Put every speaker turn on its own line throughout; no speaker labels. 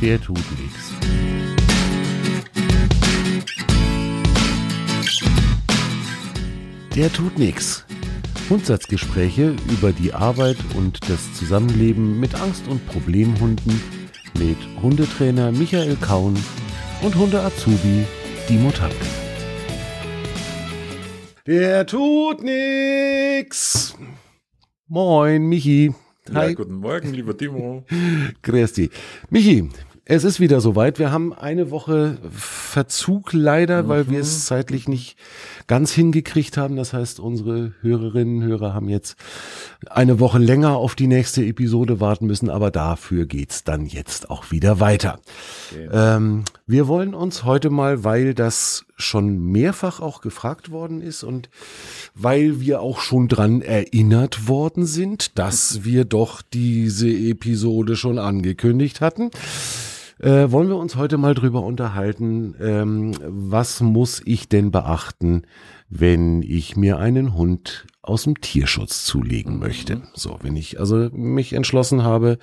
der tut nichts. Der tut nichts. Grundsatzgespräche über die Arbeit und das Zusammenleben mit Angst- und Problemhunden mit Hundetrainer Michael Kaun und Hunde-Azubi Dimo Tanke. Der tut nix. Moin, Michi.
Hi. Ja, guten Morgen, lieber Timo.
Grüß dich. Michi, es ist wieder soweit. Wir haben eine Woche Verzug leider, mhm. weil wir es zeitlich nicht ganz hingekriegt haben. Das heißt, unsere Hörerinnen und Hörer haben jetzt eine Woche länger auf die nächste Episode warten müssen, aber dafür geht's dann jetzt auch wieder weiter. Okay. Ähm, wir wollen uns heute mal, weil das schon mehrfach auch gefragt worden ist und weil wir auch schon dran erinnert worden sind, dass wir doch diese Episode schon angekündigt hatten, äh, wollen wir uns heute mal drüber unterhalten, ähm, was muss ich denn beachten, wenn ich mir einen Hund aus dem Tierschutz zulegen möchte. So, wenn ich also mich entschlossen habe,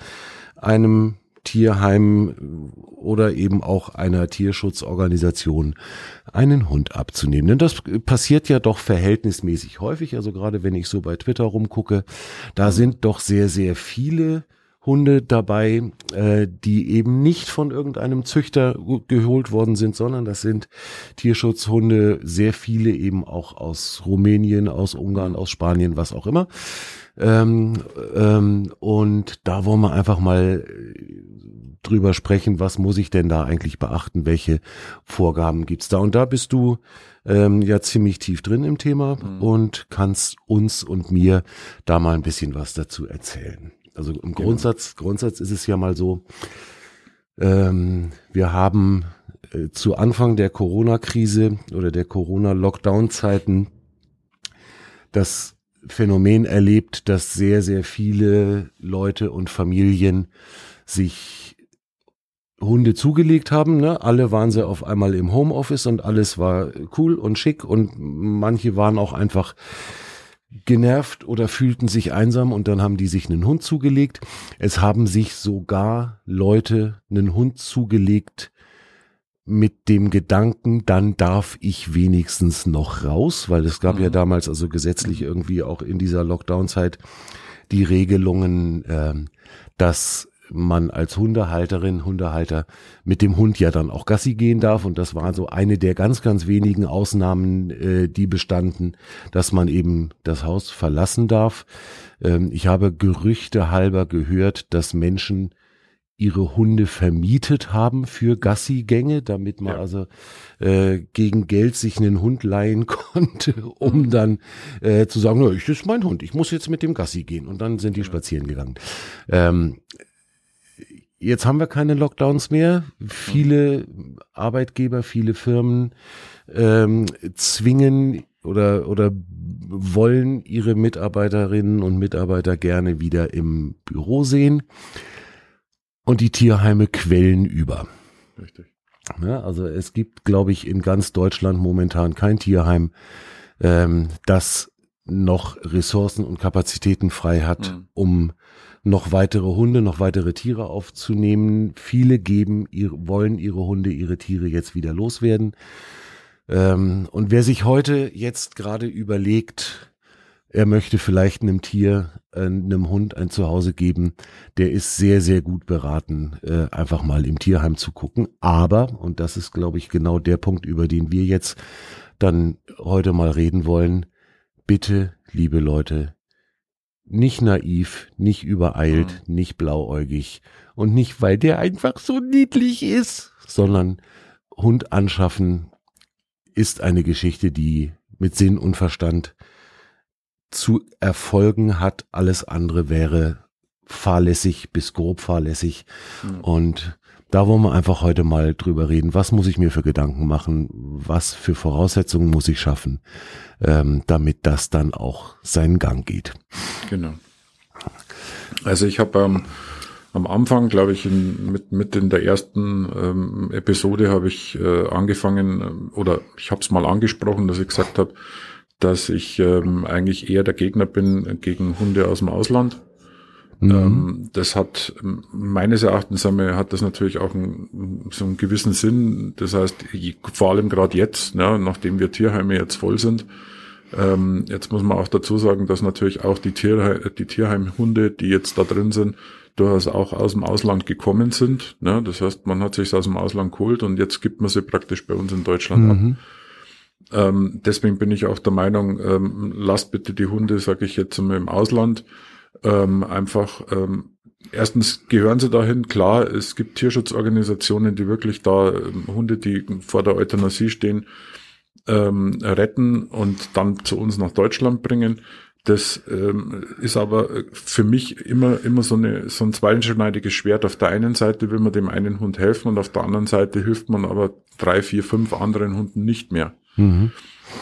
einem Tierheim oder eben auch einer Tierschutzorganisation einen Hund abzunehmen. Denn das passiert ja doch verhältnismäßig häufig. Also gerade wenn ich so bei Twitter rumgucke, da sind doch sehr, sehr viele Hunde dabei, äh, die eben nicht von irgendeinem Züchter geholt worden sind, sondern das sind Tierschutzhunde, sehr viele eben auch aus Rumänien, aus Ungarn, aus Spanien, was auch immer. Ähm, ähm, und da wollen wir einfach mal äh, drüber sprechen, was muss ich denn da eigentlich beachten, welche Vorgaben gibt's da. Und da bist du ähm, ja ziemlich tief drin im Thema mhm. und kannst uns und mir da mal ein bisschen was dazu erzählen. Also im genau. Grundsatz, Grundsatz ist es ja mal so, ähm, wir haben äh, zu Anfang der Corona-Krise oder der Corona-Lockdown-Zeiten das Phänomen erlebt, dass sehr, sehr viele Leute und Familien sich Hunde zugelegt haben. Ne? Alle waren sie auf einmal im Homeoffice und alles war cool und schick und manche waren auch einfach genervt oder fühlten sich einsam und dann haben die sich einen Hund zugelegt. Es haben sich sogar Leute einen Hund zugelegt mit dem Gedanken, dann darf ich wenigstens noch raus, weil es gab mhm. ja damals also gesetzlich irgendwie auch in dieser Lockdown-Zeit die Regelungen, äh, dass man als Hundehalterin, Hundehalter mit dem Hund ja dann auch Gassi gehen darf. Und das war so eine der ganz, ganz wenigen Ausnahmen, äh, die bestanden, dass man eben das Haus verlassen darf. Ähm, ich habe Gerüchte halber gehört, dass Menschen ihre Hunde vermietet haben für Gassi-Gänge, damit man ja. also äh, gegen Geld sich einen Hund leihen konnte, um mhm. dann äh, zu sagen, das ist mein Hund, ich muss jetzt mit dem Gassi gehen. Und dann sind die spazieren gegangen. Ähm, Jetzt haben wir keine Lockdowns mehr. Viele Arbeitgeber, viele Firmen ähm, zwingen oder, oder wollen ihre Mitarbeiterinnen und Mitarbeiter gerne wieder im Büro sehen. Und die Tierheime quellen über. Richtig. Ja, also es gibt, glaube ich, in ganz Deutschland momentan kein Tierheim, ähm, das noch Ressourcen und Kapazitäten frei hat, mhm. um noch weitere Hunde, noch weitere Tiere aufzunehmen. Viele geben, wollen ihre Hunde, ihre Tiere jetzt wieder loswerden. Ähm, und wer sich heute jetzt gerade überlegt, er möchte vielleicht einem Tier, äh, einem Hund ein Zuhause geben, der ist sehr, sehr gut beraten, äh, einfach mal im Tierheim zu gucken. Aber, und das ist, glaube ich, genau der Punkt, über den wir jetzt dann heute mal reden wollen, bitte, liebe Leute, nicht naiv, nicht übereilt, mhm. nicht blauäugig und nicht, weil der einfach so niedlich ist, sondern Hund anschaffen ist eine Geschichte, die mit Sinn und Verstand zu erfolgen hat. Alles andere wäre fahrlässig bis grob fahrlässig. Mhm. Und da wollen wir einfach heute mal drüber reden. Was muss ich mir für Gedanken machen? Was für Voraussetzungen muss ich schaffen, ähm, damit das dann auch seinen Gang geht?
Genau. Also ich habe ähm, am Anfang, glaube ich, in, mit, mit in der ersten ähm, Episode habe ich äh, angefangen äh, oder ich habe es mal angesprochen, dass ich gesagt habe, dass ich ähm, eigentlich eher der Gegner bin gegen Hunde aus dem Ausland Mhm. Ähm, das hat meines Erachtens hat das natürlich auch einen, so einen gewissen Sinn. Das heißt, vor allem gerade jetzt, ne, nachdem wir Tierheime jetzt voll sind, ähm, jetzt muss man auch dazu sagen, dass natürlich auch die, Tier, die Tierheimhunde, die jetzt da drin sind, durchaus auch aus dem Ausland gekommen sind. Ne? Das heißt, man hat sich aus dem Ausland geholt und jetzt gibt man sie praktisch bei uns in Deutschland mhm. ab. Ähm, deswegen bin ich auch der Meinung, ähm, lasst bitte die Hunde, sage ich jetzt mal im Ausland, ähm, einfach ähm, erstens gehören sie dahin, klar, es gibt Tierschutzorganisationen, die wirklich da ähm, Hunde, die vor der Euthanasie stehen, ähm, retten und dann zu uns nach Deutschland bringen. Das ähm, ist aber für mich immer, immer so, eine, so ein zweischneidiges Schwert. Auf der einen Seite will man dem einen Hund helfen und auf der anderen Seite hilft man aber drei, vier, fünf anderen Hunden nicht mehr. Mhm.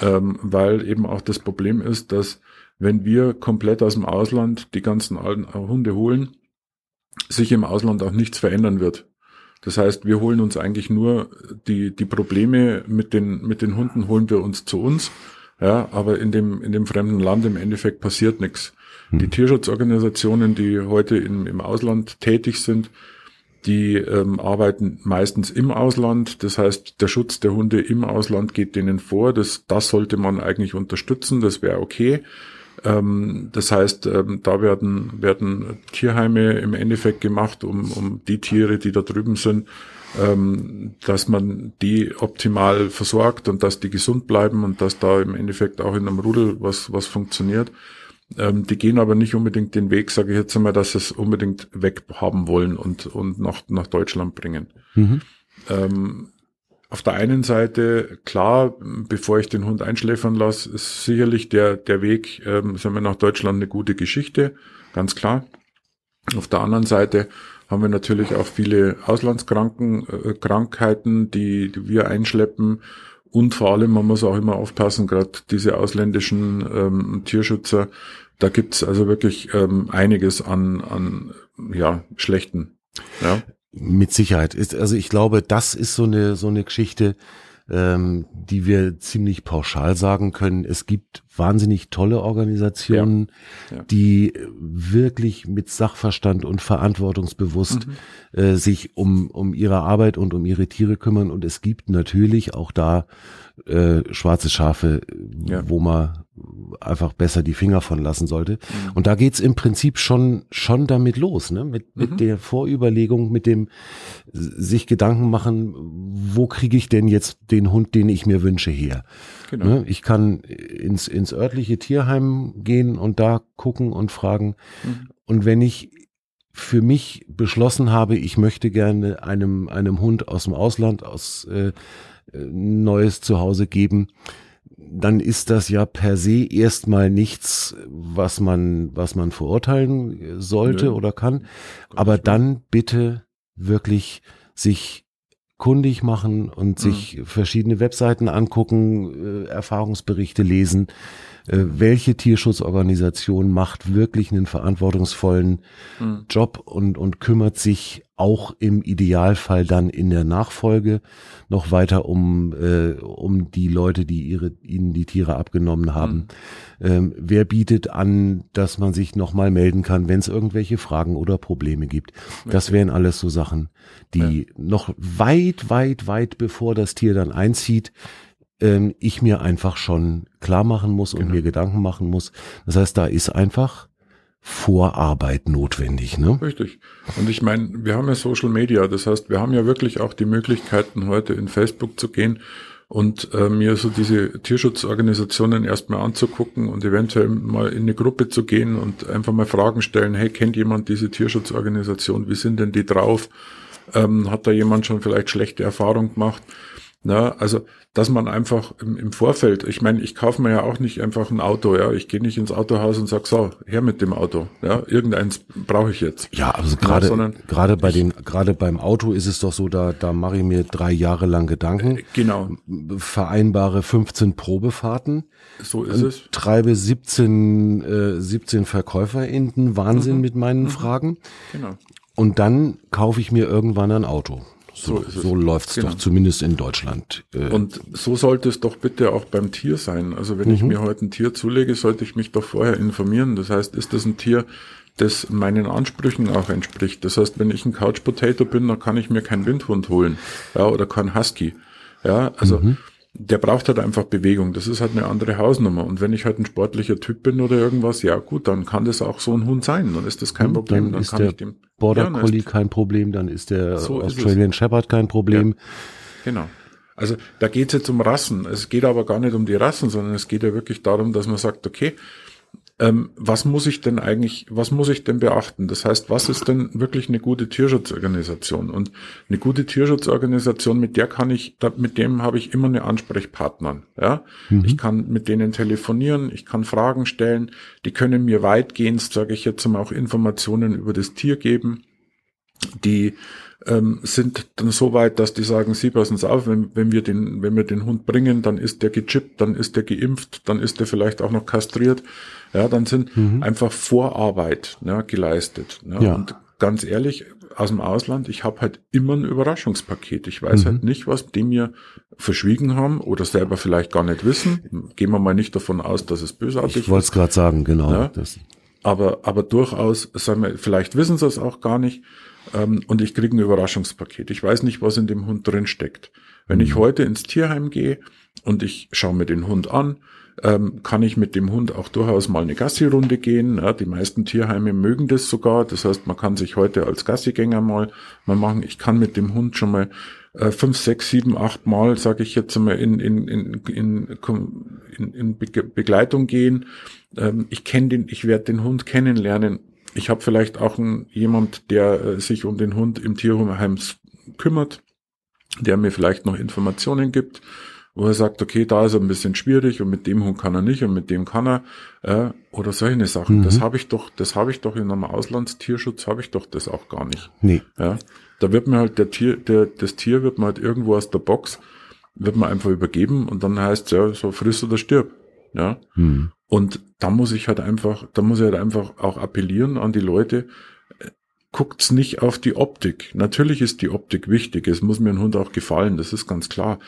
Ähm, weil eben auch das Problem ist, dass wenn wir komplett aus dem Ausland die ganzen alten Hunde holen, sich im Ausland auch nichts verändern wird. Das heißt, wir holen uns eigentlich nur die, die Probleme mit den, mit den Hunden holen wir uns zu uns. Ja, aber in dem, in dem fremden Land im Endeffekt passiert nichts. Hm. Die Tierschutzorganisationen, die heute in, im Ausland tätig sind, die ähm, arbeiten meistens im Ausland. Das heißt, der Schutz der Hunde im Ausland geht denen vor. Das, das sollte man eigentlich unterstützen. Das wäre okay. Ähm, das heißt, ähm, da werden, werden Tierheime im Endeffekt gemacht, um, um die Tiere, die da drüben sind, ähm, dass man die optimal versorgt und dass die gesund bleiben und dass da im Endeffekt auch in einem Rudel was, was funktioniert. Ähm, die gehen aber nicht unbedingt den Weg, sage ich jetzt einmal, dass sie es unbedingt weghaben wollen und, und nach, nach Deutschland bringen. Mhm. Ähm, auf der einen Seite, klar, bevor ich den Hund einschläfern lasse, ist sicherlich der, der Weg, ähm, sagen wir, nach Deutschland eine gute Geschichte, ganz klar. Auf der anderen Seite haben wir natürlich auch viele Auslandskranken, äh, Krankheiten, die, die wir einschleppen. Und vor allem, man muss auch immer aufpassen, gerade diese ausländischen ähm, Tierschützer, da gibt's also wirklich ähm, einiges an, an ja, schlechten. Ja.
Mit Sicherheit ist, also ich glaube, das ist so eine, so eine Geschichte, ähm, die wir ziemlich pauschal sagen können. Es gibt wahnsinnig tolle Organisationen, ja. Ja. die wirklich mit Sachverstand und verantwortungsbewusst mhm. äh, sich um, um ihre Arbeit und um ihre Tiere kümmern. Und es gibt natürlich auch da äh, schwarze Schafe, ja. wo man einfach besser die Finger von lassen sollte. Mhm. Und da geht's im Prinzip schon, schon damit los, ne? mit, mit mhm. der Vorüberlegung, mit dem sich Gedanken machen, wo kriege ich denn jetzt den Hund, den ich mir wünsche, her? Genau. Ne? Ich kann ins, ins örtliche Tierheim gehen und da gucken und fragen. Mhm. Und wenn ich für mich beschlossen habe, ich möchte gerne einem, einem Hund aus dem Ausland, aus äh, neues Zuhause geben, dann ist das ja per se erstmal nichts, was man, was man verurteilen sollte Nö. oder kann. Aber dann bitte wirklich sich kundig machen und mhm. sich verschiedene Webseiten angucken, äh, Erfahrungsberichte lesen. Äh, welche Tierschutzorganisation macht wirklich einen verantwortungsvollen mhm. Job und, und kümmert sich auch im Idealfall dann in der Nachfolge noch weiter um, äh, um die Leute, die ihre, ihnen die Tiere abgenommen haben. Mhm. Ähm, wer bietet an, dass man sich nochmal melden kann, wenn es irgendwelche Fragen oder Probleme gibt? Okay. Das wären alles so Sachen, die ja. noch weit, weit, weit bevor das Tier dann einzieht, ähm, ich mir einfach schon klar machen muss und genau. mir Gedanken machen muss. Das heißt, da ist einfach Vorarbeit notwendig, ne?
Richtig. Und ich meine, wir haben ja Social Media, das heißt, wir haben ja wirklich auch die Möglichkeiten, heute in Facebook zu gehen und äh, mir so diese Tierschutzorganisationen erstmal anzugucken und eventuell mal in eine Gruppe zu gehen und einfach mal Fragen stellen, hey, kennt jemand diese Tierschutzorganisation? Wie sind denn die drauf? Ähm, hat da jemand schon vielleicht schlechte Erfahrungen gemacht? Na, also dass man einfach im, im Vorfeld, ich meine, ich kaufe mir ja auch nicht einfach ein Auto, ja, ich gehe nicht ins Autohaus und sag so, her mit dem Auto, ja, irgendeins brauche ich jetzt.
Ja, also gerade ja, gerade bei den gerade beim Auto ist es doch so, da da mache ich mir drei Jahre lang Gedanken. Äh,
genau.
Vereinbare 15 Probefahrten.
So ist es.
Treibe 17 äh, 17 Verkäufer in den Wahnsinn mhm. mit meinen mhm. Fragen. Genau. Und dann kaufe ich mir irgendwann ein Auto. So, so, so läuft's genau. doch zumindest in Deutschland.
Äh. Und so sollte es doch bitte auch beim Tier sein. Also wenn mhm. ich mir heute ein Tier zulege, sollte ich mich doch vorher informieren. Das heißt, ist das ein Tier, das meinen Ansprüchen auch entspricht. Das heißt, wenn ich ein Couch Potato bin, dann kann ich mir keinen Windhund holen, ja, oder keinen Husky. Ja, also mhm der braucht halt einfach Bewegung. Das ist halt eine andere Hausnummer. Und wenn ich halt ein sportlicher Typ bin oder irgendwas, ja gut, dann kann das auch so ein Hund sein. Dann ist das kein hm, Problem.
Dann, dann ist der dem, Border ja, Collie kein Problem, dann ist der so Australian ist Shepherd kein Problem. Ja,
genau. Also da geht es jetzt um Rassen. Es geht aber gar nicht um die Rassen, sondern es geht ja wirklich darum, dass man sagt, okay, ähm, was muss ich denn eigentlich, was muss ich denn beachten? Das heißt, was ist denn wirklich eine gute Tierschutzorganisation? Und eine gute Tierschutzorganisation, mit der kann ich, mit dem habe ich immer eine Ansprechpartner. Ja, mhm. ich kann mit denen telefonieren, ich kann Fragen stellen, die können mir weitgehend, sage ich jetzt mal, auch Informationen über das Tier geben, die ähm, sind dann so weit, dass die sagen, sie passen es auf, wenn, wenn wir den, wenn wir den Hund bringen, dann ist der gechippt, dann ist der geimpft, dann ist der vielleicht auch noch kastriert. Ja, dann sind mhm. einfach Vorarbeit ne, geleistet. Ne? Ja. Und ganz ehrlich, aus dem Ausland, ich habe halt immer ein Überraschungspaket. Ich weiß mhm. halt nicht, was die mir verschwiegen haben oder selber vielleicht gar nicht wissen. Gehen wir mal nicht davon aus, dass es bösartig
ist. Ich wollte es gerade sagen, genau.
Ja? Aber, aber durchaus, sagen wir, vielleicht wissen sie es auch gar nicht. Ähm, und ich kriege ein Überraschungspaket. Ich weiß nicht, was in dem Hund drin steckt. Wenn mhm. ich heute ins Tierheim gehe und ich schaue mir den Hund an, ähm, kann ich mit dem Hund auch durchaus mal eine Gassi-Runde gehen. Ja, die meisten Tierheime mögen das sogar. Das heißt, man kann sich heute als Gassigänger mal, mal machen. Ich kann mit dem Hund schon mal äh, fünf, sechs, sieben, acht Mal, sage ich jetzt mal, in, in, in, in, in, in Begleitung gehen. Ähm, ich kenne den, ich werde den Hund kennenlernen. Ich habe vielleicht auch einen, jemand, der äh, sich um den Hund im Tierheim kümmert, der mir vielleicht noch Informationen gibt wo er sagt, okay, da ist er ein bisschen schwierig und mit dem Hund kann er nicht und mit dem kann er äh, oder solche Sachen. Mhm. Das habe ich doch, das habe ich doch in einem Auslandstierschutz habe ich doch das auch gar nicht.
Nee.
Ja, da wird mir halt der Tier, der das Tier wird man halt irgendwo aus der Box wird man einfach übergeben und dann heißt ja so friss oder stirb. Ja. Mhm. Und da muss ich halt einfach, da muss ich halt einfach auch appellieren an die Leute, guckt's nicht auf die Optik. Natürlich ist die Optik wichtig. Es muss mir ein Hund auch gefallen. Das ist ganz klar.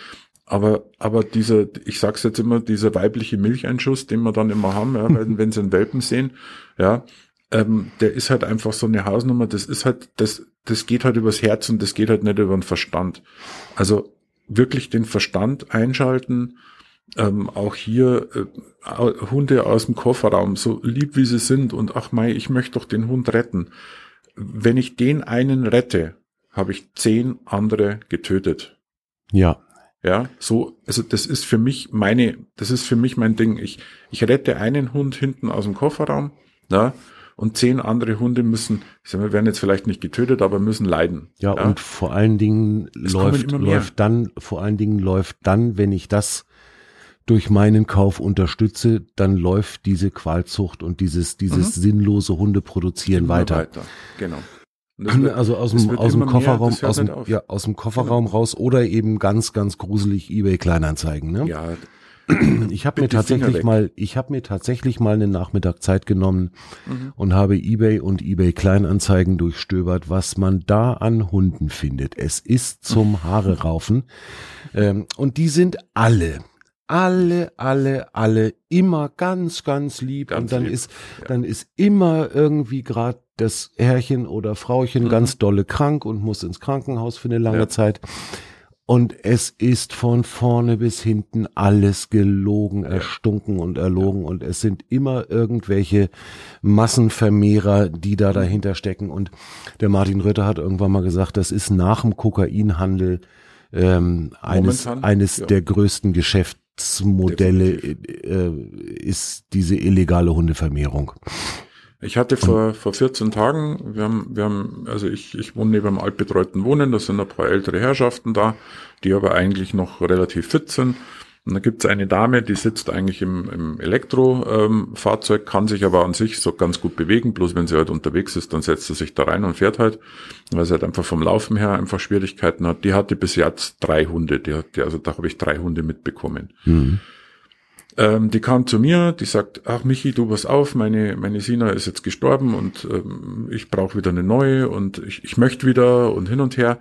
Aber, aber dieser, ich sag's jetzt immer, dieser weibliche Milcheinschuss, den wir dann immer haben, ja, wenn, wenn sie einen Welpen sehen, ja, ähm, der ist halt einfach so eine Hausnummer, das ist halt, das, das geht halt übers Herz und das geht halt nicht über den Verstand. Also wirklich den Verstand einschalten, ähm, auch hier äh, Hunde aus dem Kofferraum, so lieb wie sie sind und ach mei, ich möchte doch den Hund retten. Wenn ich den einen rette, habe ich zehn andere getötet.
Ja.
Ja, so, also das ist für mich meine, das ist für mich mein Ding. Ich, ich rette einen Hund hinten aus dem Kofferraum, ja, und zehn andere Hunde müssen, ich sag mal, werden jetzt vielleicht nicht getötet, aber müssen leiden.
Ja, ja. und vor allen Dingen es läuft, läuft dann, vor allen Dingen läuft dann, wenn ich das durch meinen Kauf unterstütze, dann läuft diese Qualzucht und dieses, dieses mhm. sinnlose Hundeproduzieren weiter. weiter.
Genau.
Wird, also aus dem, aus dem Kofferraum, mehr, aus dem, ja, aus dem Kofferraum genau. raus oder eben ganz, ganz gruselig eBay Kleinanzeigen, ne?
Ja.
Ich habe mir tatsächlich mal, ich habe mir tatsächlich mal einen Nachmittag Zeit genommen mhm. und habe eBay und eBay Kleinanzeigen durchstöbert, was man da an Hunden findet. Es ist zum Haare raufen. ähm, und die sind alle, alle, alle, alle immer ganz, ganz lieb ganz und dann lieb. ist, ja. dann ist immer irgendwie gerade das Herrchen oder Frauchen mhm. ganz dolle krank und muss ins Krankenhaus für eine lange ja. Zeit. Und es ist von vorne bis hinten alles gelogen, ja. erstunken und erlogen. Und es sind immer irgendwelche Massenvermehrer, die da mhm. dahinter stecken. Und der Martin Rötter hat irgendwann mal gesagt, das ist nach dem Kokainhandel ähm, eines, eines ja. der größten Geschäftsmodelle äh, ist diese illegale Hundevermehrung.
Ich hatte vor, vor 14 Tagen, wir haben, wir haben, also ich, ich wohne neben einem altbetreuten Wohnen, da sind ein paar ältere Herrschaften da, die aber eigentlich noch relativ fit sind. Und da gibt's eine Dame, die sitzt eigentlich im, im Elektrofahrzeug, ähm, kann sich aber an sich so ganz gut bewegen, bloß wenn sie halt unterwegs ist, dann setzt sie sich da rein und fährt halt, weil sie halt einfach vom Laufen her einfach Schwierigkeiten hat. Die hatte bis jetzt drei Hunde, die hat, die, also da habe ich drei Hunde mitbekommen. Mhm. Ähm, die kam zu mir, die sagt, ach Michi, du pass auf, meine, meine Sina ist jetzt gestorben und ähm, ich brauche wieder eine neue und ich, ich möchte wieder und hin und her.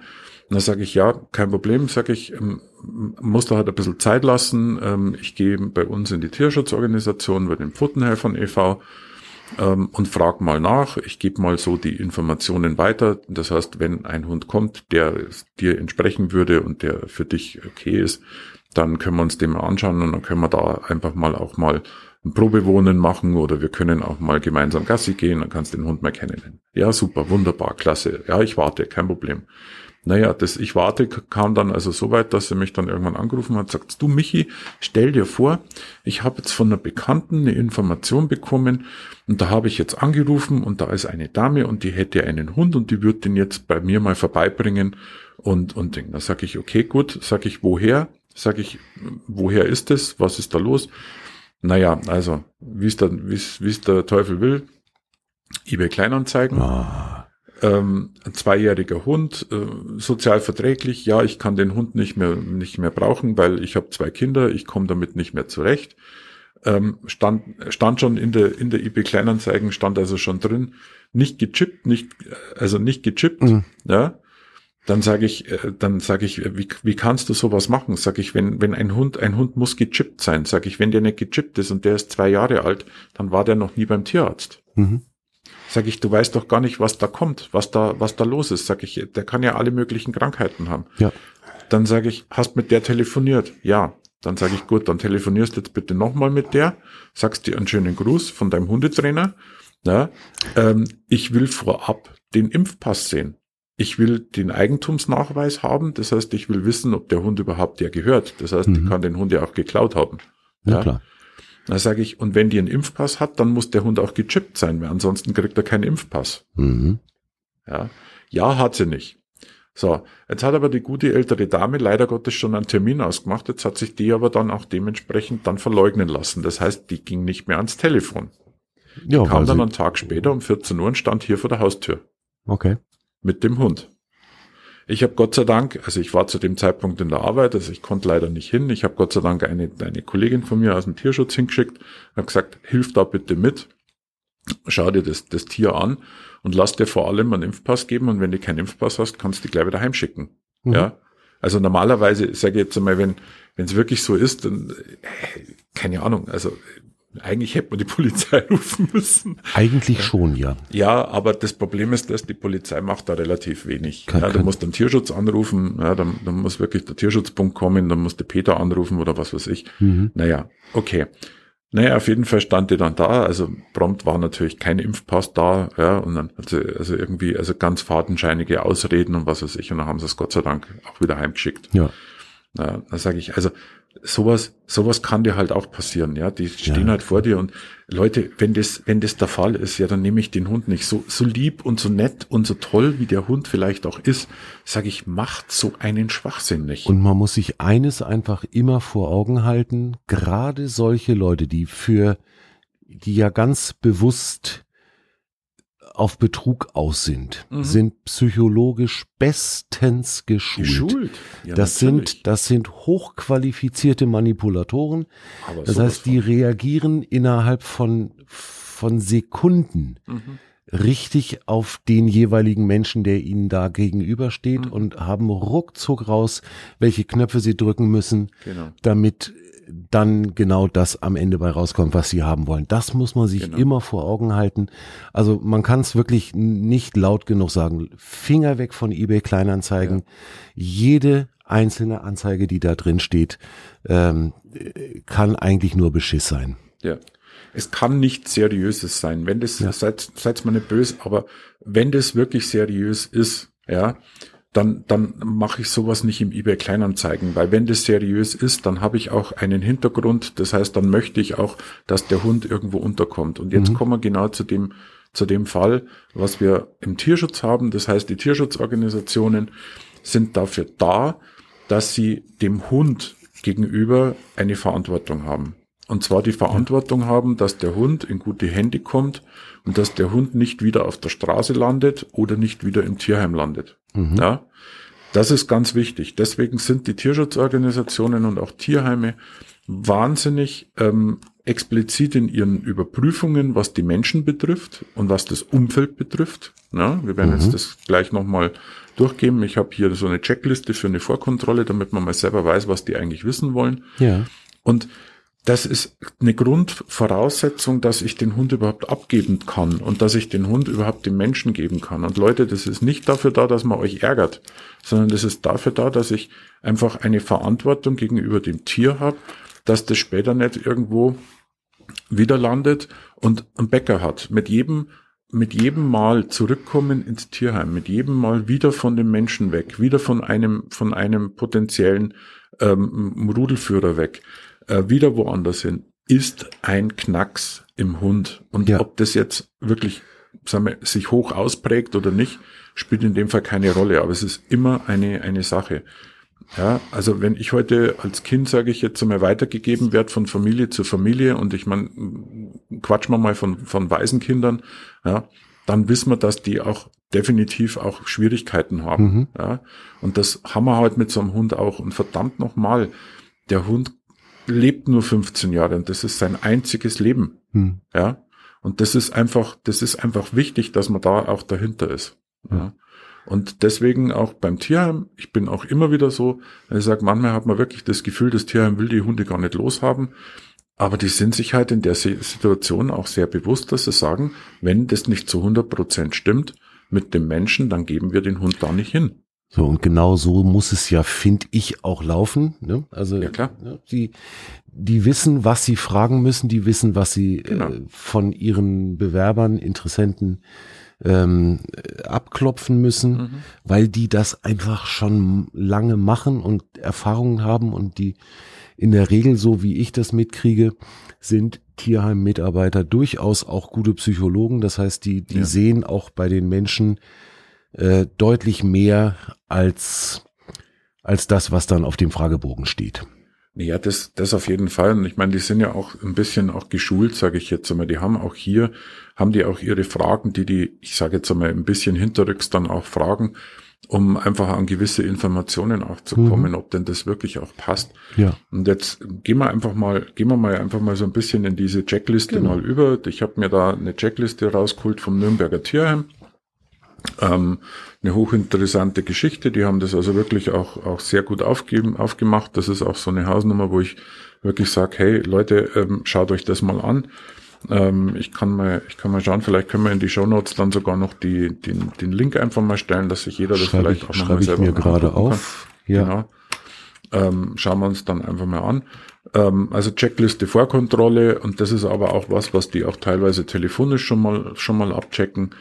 Und dann sage ich, ja, kein Problem, sage ich, ähm, muss da halt ein bisschen Zeit lassen. Ähm, ich gehe bei uns in die Tierschutzorganisation, bei den Pfotenhelfern e.V. Ähm, und frag mal nach. Ich gebe mal so die Informationen weiter. Das heißt, wenn ein Hund kommt, der dir entsprechen würde und der für dich okay ist, dann können wir uns den mal anschauen und dann können wir da einfach mal auch mal ein Probewohnen machen oder wir können auch mal gemeinsam Gassi gehen, dann kannst du den Hund mal kennenlernen. Ja, super, wunderbar, klasse. Ja, ich warte, kein Problem. Naja, das Ich warte kam dann also so weit, dass er mich dann irgendwann angerufen hat, sagt, du Michi, stell dir vor, ich habe jetzt von einer Bekannten eine Information bekommen und da habe ich jetzt angerufen und da ist eine Dame und die hätte einen Hund und die würde den jetzt bei mir mal vorbeibringen und, und Ding. Da sage ich, okay, gut, sage ich, woher? Sag ich, woher ist es? Was ist da los? Naja, also, wie es der, der Teufel will, eBay Kleinanzeigen. Ah. Ähm, ein zweijähriger Hund, äh, sozial verträglich. Ja, ich kann den Hund nicht mehr, nicht mehr brauchen, weil ich habe zwei Kinder, ich komme damit nicht mehr zurecht. Ähm, stand, stand schon in der, in der eBay Kleinanzeigen, stand also schon drin, nicht gechippt, nicht, also nicht gechippt, mhm. ja dann sage ich, äh, dann sage ich, wie, wie kannst du sowas machen? Sag ich, wenn, wenn ein Hund, ein Hund muss gechippt sein, sag ich, wenn der nicht gechippt ist und der ist zwei Jahre alt, dann war der noch nie beim Tierarzt. Mhm. Sag ich, du weißt doch gar nicht, was da kommt, was da, was da los ist. Sag ich, der kann ja alle möglichen Krankheiten haben. Ja. Dann sage ich, hast mit der telefoniert? Ja. Dann sage ich, gut, dann telefonierst jetzt bitte nochmal mit der, sagst dir einen schönen Gruß von deinem Hundetrainer. Ja, ähm, ich will vorab den Impfpass sehen ich will den Eigentumsnachweis haben. Das heißt, ich will wissen, ob der Hund überhaupt der gehört. Das heißt, mhm. ich kann den Hund ja auch geklaut haben. Ja, ja. klar. Da sage ich, und wenn die einen Impfpass hat, dann muss der Hund auch gechippt sein, weil ansonsten kriegt er keinen Impfpass. Mhm. Ja. ja, hat sie nicht. So, jetzt hat aber die gute ältere Dame leider Gottes schon einen Termin ausgemacht. Jetzt hat sich die aber dann auch dementsprechend dann verleugnen lassen. Das heißt, die ging nicht mehr ans Telefon. Die ja, kam dann einen Tag später um 14 Uhr und stand hier vor der Haustür.
Okay
mit dem Hund. Ich habe Gott sei Dank, also ich war zu dem Zeitpunkt in der Arbeit, also ich konnte leider nicht hin. Ich habe Gott sei Dank eine, eine Kollegin von mir aus dem Tierschutz hingeschickt, habe gesagt, hilf da bitte mit, schau dir das, das Tier an und lass dir vor allem einen Impfpass geben und wenn du keinen Impfpass hast, kannst du die gleich wieder heimschicken. Mhm. Ja. Also normalerweise, sage ich jetzt einmal, wenn wenn es wirklich so ist, dann äh, keine Ahnung, also eigentlich hätte man die Polizei rufen müssen.
Eigentlich ja. schon, ja.
Ja, aber das Problem ist, dass die Polizei macht da relativ wenig. Kann, ja, da muss dann Tierschutz anrufen, ja, dann, dann muss wirklich der Tierschutzpunkt kommen, dann muss der Peter anrufen oder was weiß ich. Mhm. Naja, okay. Naja, auf jeden Fall stand die dann da, also prompt war natürlich kein Impfpass da, ja, und dann hat sie also irgendwie, also ganz fadenscheinige Ausreden und was weiß ich, und dann haben sie es Gott sei Dank auch wieder heimgeschickt. Ja. Na, da sage ich, also sowas, sowas kann dir halt auch passieren, ja. Die stehen ja. halt vor dir und Leute, wenn das, wenn das der Fall ist, ja, dann nehme ich den Hund nicht. So, so lieb und so nett und so toll, wie der Hund vielleicht auch ist, sage ich, macht so einen Schwachsinn nicht.
Und man muss sich eines einfach immer vor Augen halten, gerade solche Leute, die für, die ja ganz bewusst auf Betrug aus sind, mhm. sind psychologisch bestens geschult. geschult. Ja, das sind, das sind hochqualifizierte Manipulatoren. Aber das heißt, die reagieren innerhalb von, von Sekunden. Mhm richtig auf den jeweiligen Menschen, der ihnen da gegenübersteht mhm. und haben ruckzuck raus, welche Knöpfe sie drücken müssen, genau. damit dann genau das am Ende bei rauskommt, was sie haben wollen. Das muss man sich genau. immer vor Augen halten. Also man kann es wirklich nicht laut genug sagen. Finger weg von eBay Kleinanzeigen. Ja. Jede einzelne Anzeige, die da drin steht, ähm, kann eigentlich nur Beschiss sein.
Ja. Es kann nicht seriöses sein. Wenn das, ja. seid, seid mal nicht böse, aber wenn das wirklich seriös ist, ja, dann, dann mache ich sowas nicht im eBay Kleinanzeigen, weil wenn das seriös ist, dann habe ich auch einen Hintergrund. Das heißt, dann möchte ich auch, dass der Hund irgendwo unterkommt. Und jetzt mhm. kommen wir genau zu dem, zu dem Fall, was wir im Tierschutz haben. Das heißt, die Tierschutzorganisationen sind dafür da, dass sie dem Hund gegenüber eine Verantwortung haben. Und zwar die Verantwortung ja. haben, dass der Hund in gute Hände kommt und dass der Hund nicht wieder auf der Straße landet oder nicht wieder im Tierheim landet. Mhm. Ja, das ist ganz wichtig. Deswegen sind die Tierschutzorganisationen und auch Tierheime wahnsinnig ähm, explizit in ihren Überprüfungen, was die Menschen betrifft und was das Umfeld betrifft. Ja, wir werden mhm. jetzt das gleich nochmal durchgehen. Ich habe hier so eine Checkliste für eine Vorkontrolle, damit man mal selber weiß, was die eigentlich wissen wollen.
Ja.
Und das ist eine Grundvoraussetzung, dass ich den Hund überhaupt abgeben kann und dass ich den Hund überhaupt dem Menschen geben kann. Und Leute, das ist nicht dafür da, dass man euch ärgert, sondern das ist dafür da, dass ich einfach eine Verantwortung gegenüber dem Tier habe, dass das später nicht irgendwo wieder landet und einen Bäcker hat. Mit jedem, mit jedem Mal zurückkommen ins Tierheim, mit jedem Mal wieder von dem Menschen weg, wieder von einem, von einem potenziellen ähm, Rudelführer weg, äh, wieder woanders hin, ist ein Knacks im Hund. Und ja. ob das jetzt wirklich sagen wir, sich hoch ausprägt oder nicht, spielt in dem Fall keine Rolle. Aber es ist immer eine, eine Sache. Ja, also wenn ich heute als Kind, sage ich jetzt einmal, weitergegeben werde von Familie zu Familie und ich meine, quatsch mal mal von, von Waisenkindern, ja, dann wissen wir, dass die auch definitiv auch Schwierigkeiten haben. Mhm. Ja, und das haben wir halt mit so einem Hund auch. Und verdammt nochmal, der Hund lebt nur 15 Jahre und das ist sein einziges Leben. Mhm. Ja, und das ist einfach, das ist einfach wichtig, dass man da auch dahinter ist. Ja. Und deswegen auch beim Tierheim, ich bin auch immer wieder so, ich sage, manchmal hat man wirklich das Gefühl, das Tierheim will die Hunde gar nicht loshaben. Aber die sind sich halt in der Situation auch sehr bewusst, dass sie sagen, wenn das nicht zu 100 Prozent stimmt mit dem Menschen, dann geben wir den Hund da nicht hin.
So, und genau so muss es ja, finde ich, auch laufen. Ne? Also,
ja, klar.
Ne, die, die wissen, was sie fragen müssen, die wissen, was sie genau. äh, von ihren Bewerbern, Interessenten ähm, abklopfen müssen, mhm. weil die das einfach schon lange machen und Erfahrungen haben und die in der Regel, so wie ich das mitkriege, sind Tierheim-Mitarbeiter durchaus auch gute Psychologen. Das heißt, die, die ja. sehen auch bei den Menschen äh, deutlich mehr als, als das, was dann auf dem Fragebogen steht.
Ja, das, das auf jeden Fall. Und ich meine, die sind ja auch ein bisschen auch geschult, sage ich jetzt einmal. Die haben auch hier, haben die auch ihre Fragen, die die, ich sage jetzt einmal, ein bisschen hinterrücks dann auch fragen, um einfach an gewisse Informationen auch zu kommen, mhm. ob denn das wirklich auch passt.
Ja.
Und jetzt gehen wir einfach mal, gehen wir mal einfach mal so ein bisschen in diese Checkliste genau. mal über. Ich habe mir da eine Checkliste rausgeholt vom Nürnberger Tierheim. Ähm, eine hochinteressante Geschichte. Die haben das also wirklich auch, auch sehr gut aufgeben, aufgemacht. Das ist auch so eine Hausnummer, wo ich wirklich sage, hey Leute, ähm, schaut euch das mal an. Ähm, ich kann mal, ich kann mal schauen, vielleicht können wir in die Show Notes dann sogar noch die, den, den Link einfach mal stellen, dass sich jeder das schreibe vielleicht
ich, auch nochmal selber mir gerade auf.
Kann. Ja. Genau. Ähm, schauen wir uns dann einfach mal an. Ähm, also Checkliste Vorkontrolle und das ist aber auch was, was die auch teilweise telefonisch schon mal schon mal abchecken.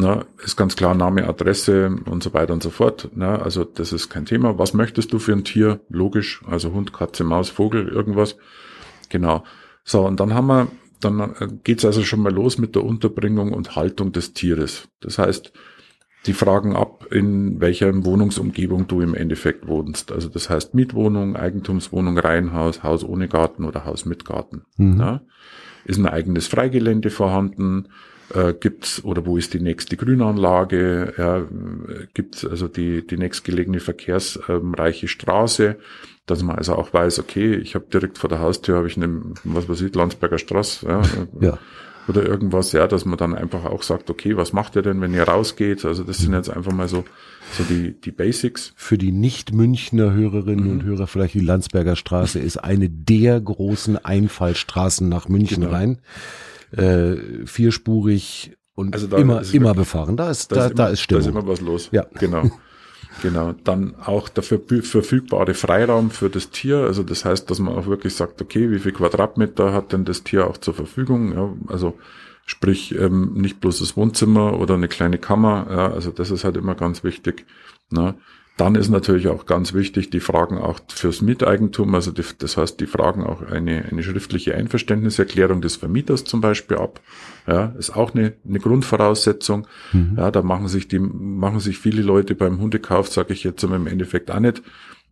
Na, ist ganz klar Name, Adresse und so weiter und so fort. Na, also das ist kein Thema. Was möchtest du für ein Tier? Logisch, also Hund, Katze, Maus, Vogel, irgendwas. Genau. So, und dann haben wir, dann äh, geht's also schon mal los mit der Unterbringung und Haltung des Tieres. Das heißt, die fragen ab, in welcher Wohnungsumgebung du im Endeffekt wohnst. Also das heißt Mietwohnung, Eigentumswohnung, Reihenhaus, Haus ohne Garten oder Haus mit Garten. Mhm. Ist ein eigenes Freigelände vorhanden? Äh, gibt's oder wo ist die nächste Grünanlage, ja, gibt's also die, die nächstgelegene verkehrsreiche Straße, dass man also auch weiß, okay, ich habe direkt vor der Haustür habe ich eine, was weiß ich, Landsberger Straße, ja, ja. oder irgendwas, ja, dass man dann einfach auch sagt, okay, was macht ihr denn, wenn ihr rausgeht? Also das sind jetzt einfach mal so so die, die Basics.
Für die Nicht-Münchner Hörerinnen mhm. und Hörer vielleicht die Landsberger Straße ist eine der großen Einfallstraßen nach München genau. rein äh, vierspurig und also immer, immer befahren. Da ist, da, da, ist, immer, da ist Stimmung.
Da ist immer was los. Ja. Genau. Genau. Dann auch der verfügbare Freiraum für das Tier. Also das heißt, dass man auch wirklich sagt, okay, wie viel Quadratmeter hat denn das Tier auch zur Verfügung? Ja, also sprich ähm, nicht bloß das Wohnzimmer oder eine kleine Kammer. Ja, also das ist halt immer ganz wichtig. Ne? Dann ist natürlich auch ganz wichtig, die fragen auch fürs Miteigentum, also die, das heißt, die fragen auch eine, eine schriftliche Einverständniserklärung des Vermieters zum Beispiel ab. Ja, ist auch eine, eine Grundvoraussetzung. Mhm. Ja, da machen sich die, machen sich viele Leute beim Hundekauf, sage ich jetzt im Endeffekt auch nicht,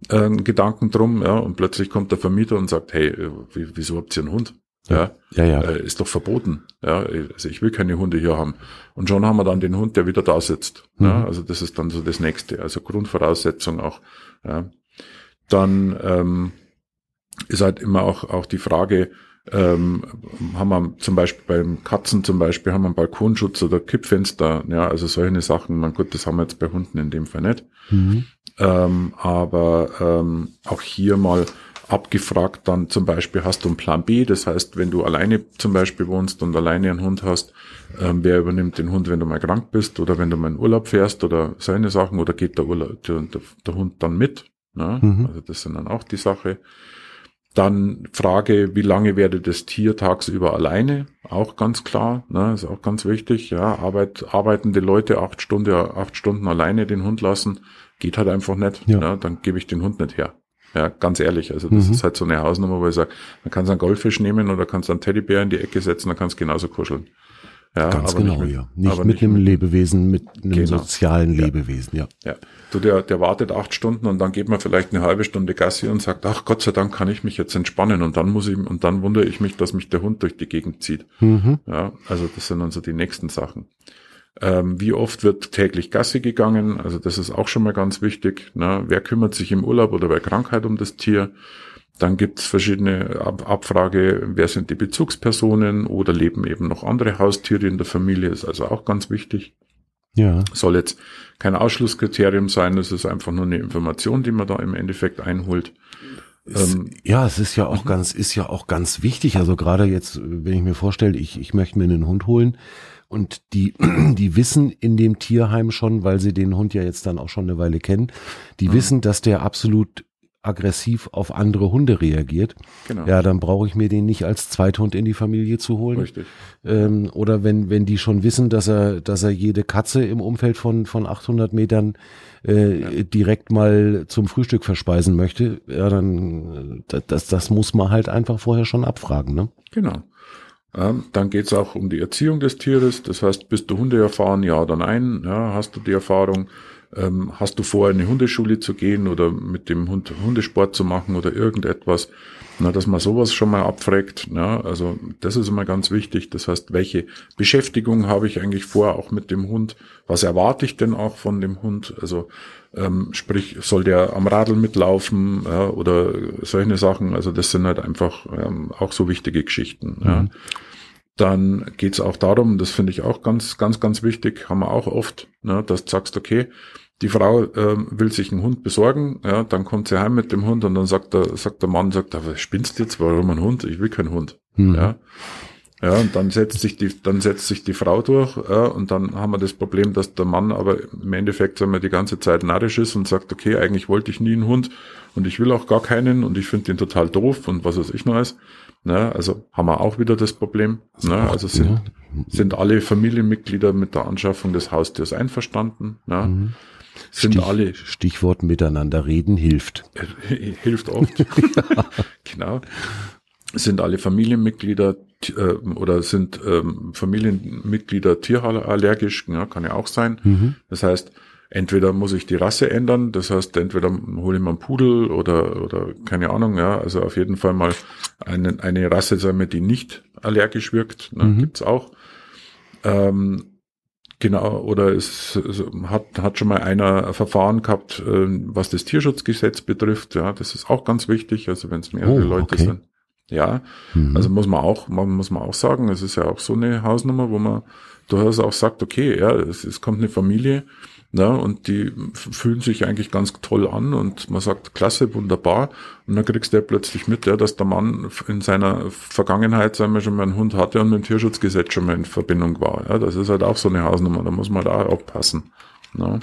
äh, Gedanken drum, ja, und plötzlich kommt der Vermieter und sagt, hey, äh, wieso habt ihr einen Hund? Ja, ja, ja. Äh, ist doch verboten. Ja, also ich will keine Hunde hier haben. Und schon haben wir dann den Hund, der wieder da sitzt. Mhm. Ja, also das ist dann so das nächste. Also Grundvoraussetzung auch. Ja. Dann ähm, ist halt immer auch auch die Frage, ähm, haben wir zum Beispiel beim Katzen zum Beispiel haben wir einen Balkonschutz oder Kippfenster, ja, also solche Sachen. Man gut, das haben wir jetzt bei Hunden in dem Fall nicht. Mhm. Ähm, aber ähm, auch hier mal abgefragt, dann zum Beispiel hast du einen Plan B, das heißt, wenn du alleine zum Beispiel wohnst und alleine einen Hund hast, ähm, wer übernimmt den Hund, wenn du mal krank bist oder wenn du mal in Urlaub fährst oder seine Sachen oder geht der, Urlaub, der, der Hund dann mit? Ne? Mhm. Also das sind dann auch die Sache. Dann Frage, wie lange werde das Tier tagsüber alleine? Auch ganz klar, ne, ist auch ganz wichtig. Ja, Arbeit, arbeitende Leute acht Stunden, acht Stunden alleine den Hund lassen, geht halt einfach nicht. Ja. Ne, dann gebe ich den Hund nicht her. Ja, ganz ehrlich. Also das mhm. ist halt so eine Hausnummer, wo ich sage, man kann einen Goldfisch nehmen oder kannst einen Teddybär in die Ecke setzen, dann kannst genauso kuscheln.
Ja, Ganz genau, nicht mit, ja. Nicht mit nicht einem Lebewesen, mit einem genau. sozialen ja. Lebewesen, ja.
Ja. Du, der, der wartet acht Stunden und dann geht man vielleicht eine halbe Stunde Gassi und sagt, ach Gott sei Dank kann ich mich jetzt entspannen und dann muss ich, und dann wundere ich mich, dass mich der Hund durch die Gegend zieht. Mhm. Ja, also das sind dann so die nächsten Sachen. Ähm, wie oft wird täglich Gassi gegangen? Also das ist auch schon mal ganz wichtig. Ne? Wer kümmert sich im Urlaub oder bei Krankheit um das Tier? Dann gibt es verschiedene Ab Abfrage, wer sind die Bezugspersonen oder leben eben noch andere Haustiere in der Familie, ist also auch ganz wichtig. Ja. Soll jetzt kein Ausschlusskriterium sein, das ist einfach nur eine Information, die man da im Endeffekt einholt.
Ist, ähm, ja, es ist ja auch mhm. ganz, ist ja auch ganz wichtig. Also gerade jetzt, wenn ich mir vorstelle, ich, ich möchte mir einen Hund holen und die, die wissen in dem Tierheim schon, weil sie den Hund ja jetzt dann auch schon eine Weile kennen, die mhm. wissen, dass der absolut aggressiv auf andere Hunde reagiert, genau. ja, dann brauche ich mir den nicht als Zweithund in die Familie zu holen. Richtig. Ähm, oder wenn, wenn die schon wissen, dass er, dass er jede Katze im Umfeld von, von 800 Metern äh, ja. direkt mal zum Frühstück verspeisen möchte, ja, dann, äh, das, das muss man halt einfach vorher schon abfragen, ne?
Genau. Dann geht's auch um die Erziehung des Tieres. Das heißt, bist du Hunde erfahren, ja oder nein? Ja, hast du die Erfahrung? Ähm, hast du vor, in eine Hundeschule zu gehen oder mit dem Hund Hundesport zu machen oder irgendetwas? Na, dass man sowas schon mal abfragt. Ja, also das ist immer ganz wichtig. Das heißt, welche Beschäftigung habe ich eigentlich vor, auch mit dem Hund? Was erwarte ich denn auch von dem Hund? Also ähm, sprich, soll der am Radl mitlaufen ja, oder solche Sachen? Also das sind halt einfach ähm, auch so wichtige Geschichten. Mhm. Ja. Dann geht's auch darum, das finde ich auch ganz, ganz, ganz wichtig, haben wir auch oft, ne, dass du sagst, okay, die Frau ähm, will sich einen Hund besorgen, ja, dann kommt sie heim mit dem Hund und dann sagt der, sagt der Mann, sagt, aber spinnst du jetzt, warum ein Hund? Ich will keinen Hund. Mhm. Ja. Ja, und dann setzt sich die, dann setzt sich die Frau durch, ja, und dann haben wir das Problem, dass der Mann aber im Endeffekt, sagen wir, die ganze Zeit narrisch ist und sagt, okay, eigentlich wollte ich nie einen Hund und ich will auch gar keinen und ich finde den total doof und was weiß ich noch alles. Ne, also haben wir auch wieder das Problem. Ne, also sind, sind alle Familienmitglieder mit der Anschaffung des Haustiers einverstanden. Ne? Mhm.
Sind Stich, alle. Stichwort miteinander reden hilft.
hilft oft. Genau. Sind alle Familienmitglieder äh, oder sind ähm, Familienmitglieder tierallergisch? Ja, kann ja auch sein. Mhm. Das heißt, entweder muss ich die Rasse ändern, das heißt, entweder hole ich mal einen Pudel oder, oder keine Ahnung, ja, also auf jeden Fall mal eine, eine Rasse, sagen wir, die nicht allergisch wirkt, ne, mhm. gibt's auch. Ähm, Genau, oder es, es, hat, hat schon mal einer Verfahren gehabt, äh, was das Tierschutzgesetz betrifft. Ja, das ist auch ganz wichtig. Also wenn es mehrere oh, Leute okay. sind. Ja, mhm. also muss man auch, man, muss man auch sagen, es ist ja auch so eine Hausnummer, wo man durchaus auch sagt, okay, ja, es, es kommt eine Familie, ja, und die fühlen sich eigentlich ganz toll an und man sagt, klasse, wunderbar. Und dann kriegst du ja plötzlich mit, ja, dass der Mann in seiner Vergangenheit, sagen wir schon mal, einen Hund hatte und mit dem Tierschutzgesetz schon mal in Verbindung war. Ja, das ist halt auch so eine Hausnummer, da muss man halt auch aufpassen. Ja.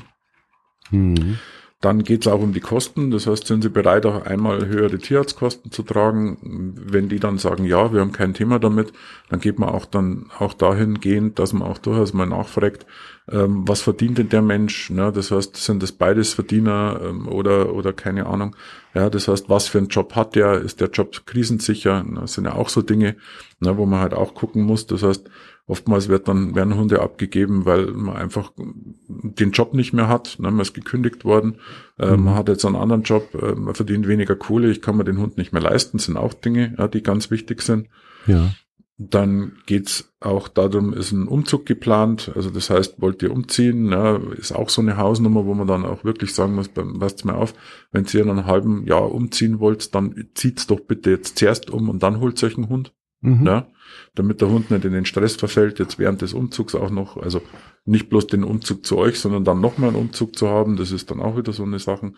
Mhm. Dann geht es auch um die Kosten. Das heißt, sind Sie bereit, auch einmal höhere Tierarztkosten zu tragen? Wenn die dann sagen, ja, wir haben kein Thema damit, dann geht man auch dann auch dahingehend, dass man auch durchaus mal nachfragt, ähm, was verdient denn der Mensch? Ne? Das heißt, sind das beides Verdiener ähm, oder oder keine Ahnung. Ja, das heißt, was für einen Job hat der? Ist der Job krisensicher? Das sind ja auch so Dinge, ne, wo man halt auch gucken muss. Das heißt, Oftmals wird dann, werden Hunde abgegeben, weil man einfach den Job nicht mehr hat. Ne? Man ist gekündigt worden. Äh, mhm. Man hat jetzt einen anderen Job. Äh, man verdient weniger Kohle. Ich kann mir den Hund nicht mehr leisten. Das sind auch Dinge, ja, die ganz wichtig sind. Ja. Dann geht's auch darum, ist ein Umzug geplant. Also das heißt, wollt ihr umziehen? Ja, ist auch so eine Hausnummer, wo man dann auch wirklich sagen muss, passt mir auf, wenn ihr in einem halben Jahr umziehen wollt, dann zieht's doch bitte jetzt zuerst um und dann holt euch einen Hund. Mhm. ne? damit der Hund nicht in den Stress verfällt, jetzt während des Umzugs auch noch, also nicht bloß den Umzug zu euch, sondern dann nochmal einen Umzug zu haben, das ist dann auch wieder so eine Sache.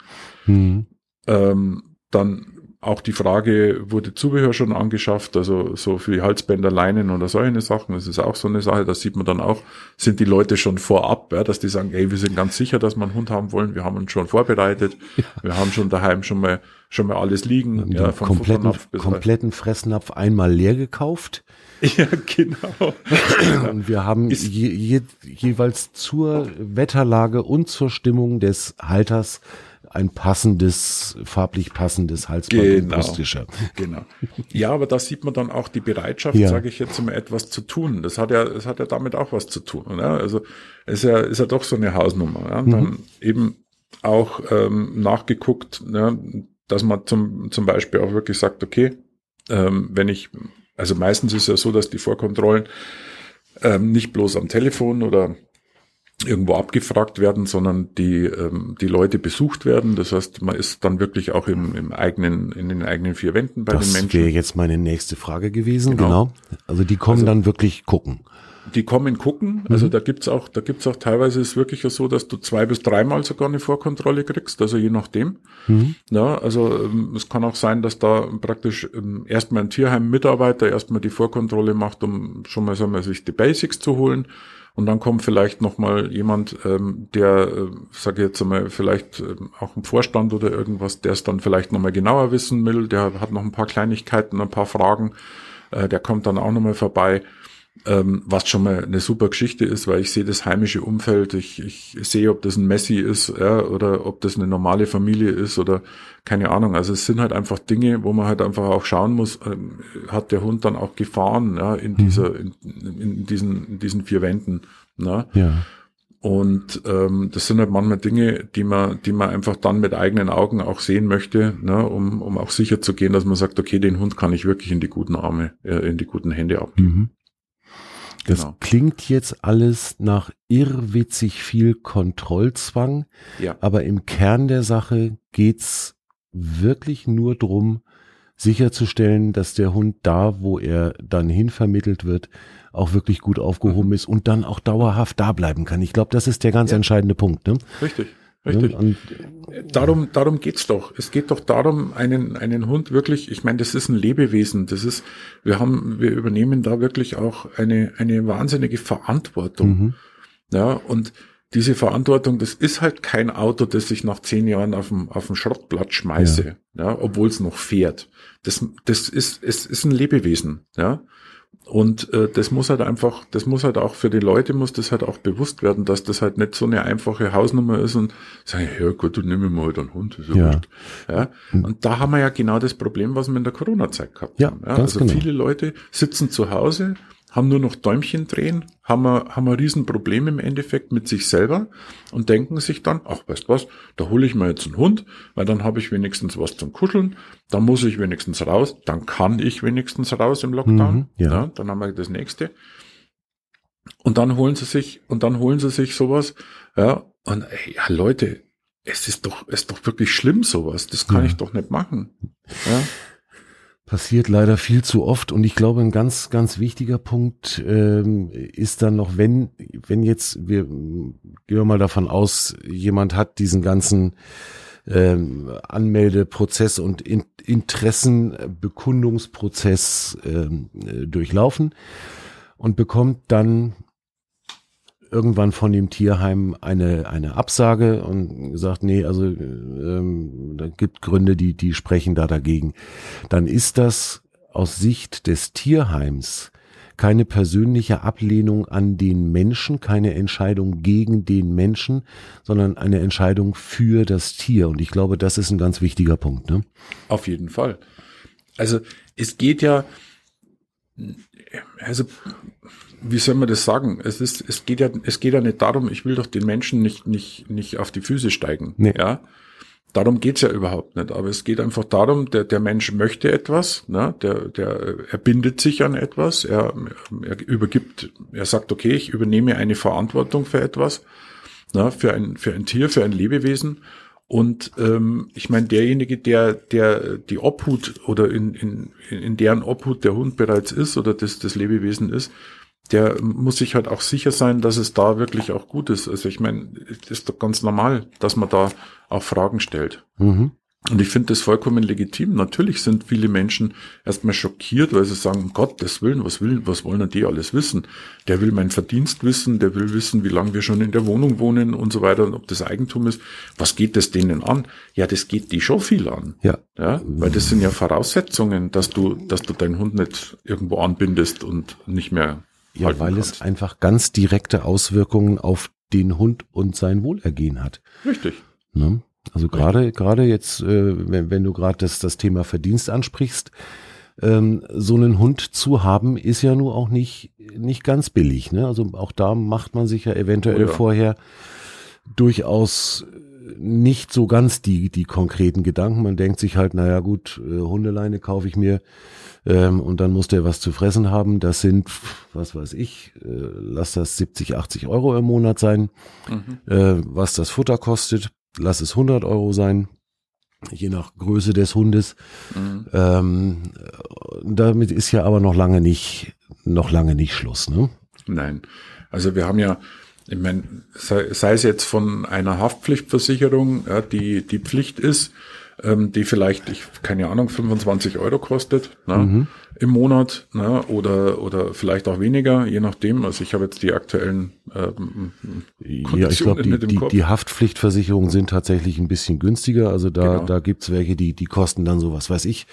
Mhm. Ähm, dann auch die Frage, wurde Zubehör schon angeschafft, also so für die Halsbänder, Leinen oder solche Sachen, das ist auch so eine Sache, da sieht man dann auch, sind die Leute schon vorab, ja, dass die sagen, ey, wir sind ganz sicher, dass wir einen Hund haben wollen, wir haben uns schon vorbereitet, ja. wir haben schon daheim schon mal, schon mal alles liegen,
ja, vom kompletten, kompletten Fressnapf einmal leer gekauft.
Ja, genau.
Und wir haben je, je, jeweils zur Wetterlage und zur Stimmung des Halters ein passendes, farblich passendes Halsband genau, und.
Genau. Ja, aber da sieht man dann auch die Bereitschaft, ja. sage ich jetzt mal, etwas zu tun. Das hat ja, das hat ja damit auch was zu tun. Ja? Also ist ja, ist ja doch so eine Hausnummer. Ja? Und dann mhm. eben auch ähm, nachgeguckt, ja, dass man zum, zum Beispiel auch wirklich sagt, okay, ähm, wenn ich, also meistens ist ja so, dass die Vorkontrollen ähm, nicht bloß am Telefon oder irgendwo abgefragt werden, sondern die, ähm, die Leute besucht werden. Das heißt, man ist dann wirklich auch im, im eigenen, in den eigenen vier Wänden bei
das
den Menschen. Das
wäre jetzt meine nächste Frage gewesen, genau. genau. Also die kommen also, dann wirklich gucken.
Die kommen gucken. Also mhm. da gibt's auch, da gibt's auch teilweise ist wirklich so, dass du zwei bis dreimal sogar eine Vorkontrolle kriegst, also je nachdem. Mhm. Ja, also ähm, es kann auch sein, dass da praktisch ähm, erstmal ein Tierheim-Mitarbeiter erstmal die Vorkontrolle macht, um schon mal, sagen wir, sich die Basics zu holen und dann kommt vielleicht noch mal jemand, ähm, der, äh, sage jetzt einmal, vielleicht äh, auch ein Vorstand oder irgendwas, der es dann vielleicht noch mal genauer wissen will. Der hat noch ein paar Kleinigkeiten, ein paar Fragen. Äh, der kommt dann auch noch mal vorbei ähm, was schon mal eine super Geschichte ist, weil ich sehe das heimische Umfeld, ich, ich sehe, ob das ein Messi ist ja, oder ob das eine normale Familie ist oder keine Ahnung. Also es sind halt einfach Dinge, wo man halt einfach auch schauen muss, ähm, hat der Hund dann auch Gefahren ja, in mhm. dieser, in, in, diesen, in diesen vier Wänden. Ne? Ja. Und ähm, das sind halt manchmal Dinge, die man, die man einfach dann mit eigenen Augen auch sehen möchte, ne, um, um auch sicher zu gehen, dass man sagt, okay, den Hund kann ich wirklich in die guten Arme, äh, in die guten Hände abgeben.
Das genau. klingt jetzt alles nach irrwitzig viel Kontrollzwang, ja. aber im Kern der Sache geht's wirklich nur drum, sicherzustellen, dass der Hund da, wo er dann hinvermittelt wird, auch wirklich gut aufgehoben mhm. ist und dann auch dauerhaft da bleiben kann. Ich glaube, das ist der ganz ja. entscheidende Punkt. Ne?
Richtig. Richtig. Und darum, darum geht's doch. Es geht doch darum, einen, einen Hund wirklich, ich meine, das ist ein Lebewesen. Das ist, wir haben, wir übernehmen da wirklich auch eine, eine wahnsinnige Verantwortung. Mhm. Ja, und diese Verantwortung, das ist halt kein Auto, das ich nach zehn Jahren auf dem, auf dem Schrottblatt schmeiße, ja, ja obwohl es noch fährt. Das, das ist, es ist ein Lebewesen, ja. Und äh, das muss halt einfach, das muss halt auch für die Leute muss das halt auch bewusst werden, dass das halt nicht so eine einfache Hausnummer ist und sagen, ja gut, du nimm mal halt einen Hund, ist ja, ja. Wurscht. ja. Und da haben wir ja genau das Problem, was wir in der Corona-Zeit gehabt ja, haben. Ja. Also genau. viele Leute sitzen zu Hause, haben nur noch Däumchen drehen, haben wir, haben ein Riesenproblem im Endeffekt mit sich selber und denken sich dann, ach, weißt was, da hole ich mir jetzt einen Hund, weil dann habe ich wenigstens was zum Kuscheln, dann muss ich wenigstens raus, dann kann ich wenigstens raus im Lockdown, mhm, ja. ja. dann haben wir das nächste. Und dann holen sie sich, und dann holen sie sich sowas, ja, und ey, ja, Leute, es ist doch, es ist doch wirklich schlimm sowas, das kann ja. ich doch nicht machen, ja
passiert leider viel zu oft. Und ich glaube, ein ganz, ganz wichtiger Punkt ähm, ist dann noch, wenn, wenn jetzt, wir gehen wir mal davon aus, jemand hat diesen ganzen ähm, Anmeldeprozess und in, Interessenbekundungsprozess ähm, durchlaufen und bekommt dann irgendwann von dem Tierheim eine, eine Absage und gesagt, nee, also ähm, da gibt Gründe, die, die sprechen da dagegen. Dann ist das aus Sicht des Tierheims keine persönliche Ablehnung an den Menschen, keine Entscheidung gegen den Menschen, sondern eine Entscheidung für das Tier. Und ich glaube, das ist ein ganz wichtiger Punkt. Ne?
Auf jeden Fall. Also es geht ja, also wie soll man das sagen? Es ist, es geht ja, es geht ja nicht darum, ich will doch den Menschen nicht, nicht, nicht auf die Füße steigen. Nee. Ja. Darum geht's ja überhaupt nicht. Aber es geht einfach darum, der, der Mensch möchte etwas, ne? der, der, er bindet sich an etwas, er, er übergibt, er sagt, okay, ich übernehme eine Verantwortung für etwas, ne? für ein, für ein Tier, für ein Lebewesen. Und ähm, ich meine, derjenige, der, der die Obhut oder in, in, in deren Obhut der Hund bereits ist oder das, das Lebewesen ist, der muss sich halt auch sicher sein, dass es da wirklich auch gut ist. Also ich meine, es ist doch ganz normal, dass man da auch Fragen stellt. Mhm. Und ich finde das vollkommen legitim. Natürlich sind viele Menschen erstmal schockiert, weil sie sagen, um Gottes Willen, was will, was wollen die alles wissen? Der will meinen Verdienst wissen, der will wissen, wie lange wir schon in der Wohnung wohnen und so weiter und ob das Eigentum ist. Was geht das denen an? Ja, das geht die schon viel an.
Ja.
Ja, weil das sind ja Voraussetzungen, dass du, dass du deinen Hund nicht irgendwo anbindest und nicht mehr.
Ja, weil kannst. es einfach ganz direkte Auswirkungen auf den Hund und sein Wohlergehen hat.
Richtig.
Ne? Also gerade gerade jetzt, äh, wenn, wenn du gerade das, das Thema Verdienst ansprichst, ähm, so einen Hund zu haben, ist ja nur auch nicht, nicht ganz billig. Ne? Also auch da macht man sich ja eventuell oh ja. vorher durchaus nicht so ganz die, die konkreten Gedanken. Man denkt sich halt, naja gut, äh, Hundeleine kaufe ich mir ähm, und dann muss der was zu fressen haben. Das sind, was weiß ich, äh, lass das 70, 80 Euro im Monat sein, mhm. äh, was das Futter kostet lass es 100 Euro sein, je nach Größe des Hundes. Mhm. Ähm, damit ist ja aber noch lange nicht, noch lange nicht Schluss, ne?
Nein. Also wir haben ja, ich meine, sei, sei es jetzt von einer Haftpflichtversicherung, ja, die die Pflicht ist, ähm, die vielleicht, ich keine Ahnung, 25 Euro kostet ne, mhm. im Monat ne, oder oder vielleicht auch weniger, je nachdem. Also ich habe jetzt die aktuellen ähm,
Ja, ich glaube, die, die, die Haftpflichtversicherungen sind tatsächlich ein bisschen günstiger. Also da, genau. da gibt's welche, die, die kosten dann so, was weiß ich,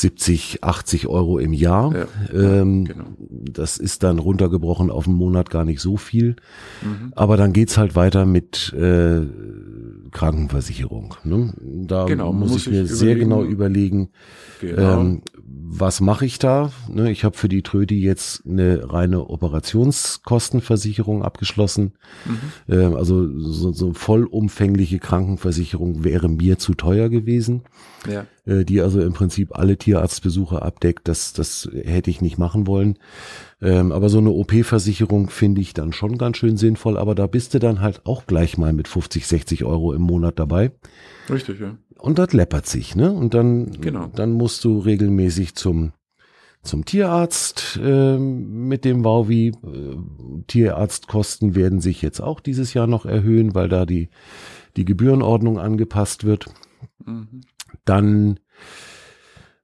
70, 80 Euro im Jahr. Ja, ähm, genau. Das ist dann runtergebrochen auf einen Monat gar nicht so viel. Mhm. Aber dann geht's halt weiter mit äh, Krankenversicherung. Ne? Da genau, muss, muss ich mir sehr genau überlegen, genau. Ähm, was mache ich da? Ne, ich habe für die Trödi jetzt eine reine Operationskostenversicherung abgeschlossen. Mhm. Ähm, also so, so vollumfängliche Krankenversicherung wäre mir zu teuer gewesen. Ja. Äh, die also im Prinzip alle Tierarztbesuche abdeckt. Das, das hätte ich nicht machen wollen. Ähm, aber so eine OP-Versicherung finde ich dann schon ganz schön sinnvoll. Aber da bist du dann halt auch gleich mal mit 50, 60 Euro im Monat dabei.
Richtig, ja.
Und das läppert sich, ne? Und dann, genau. dann musst du regelmäßig zum zum Tierarzt äh, mit dem Wauwi. Äh, Tierarztkosten werden sich jetzt auch dieses Jahr noch erhöhen, weil da die, die Gebührenordnung angepasst wird. Mhm. Dann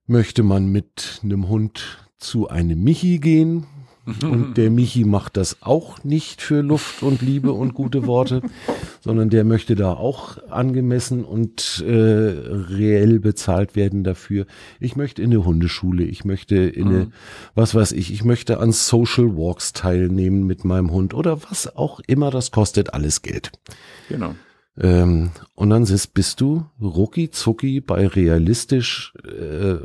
möchte man mit einem Hund zu einem Michi gehen. Und der Michi macht das auch nicht für Luft und Liebe und gute Worte, sondern der möchte da auch angemessen und äh, reell bezahlt werden dafür. Ich möchte in eine Hundeschule, ich möchte in eine, mhm. was weiß ich, ich möchte an Social Walks teilnehmen mit meinem Hund oder was auch immer das kostet, alles Geld.
Genau.
Ähm, und dann bist, bist du rucki zucki bei realistisch äh,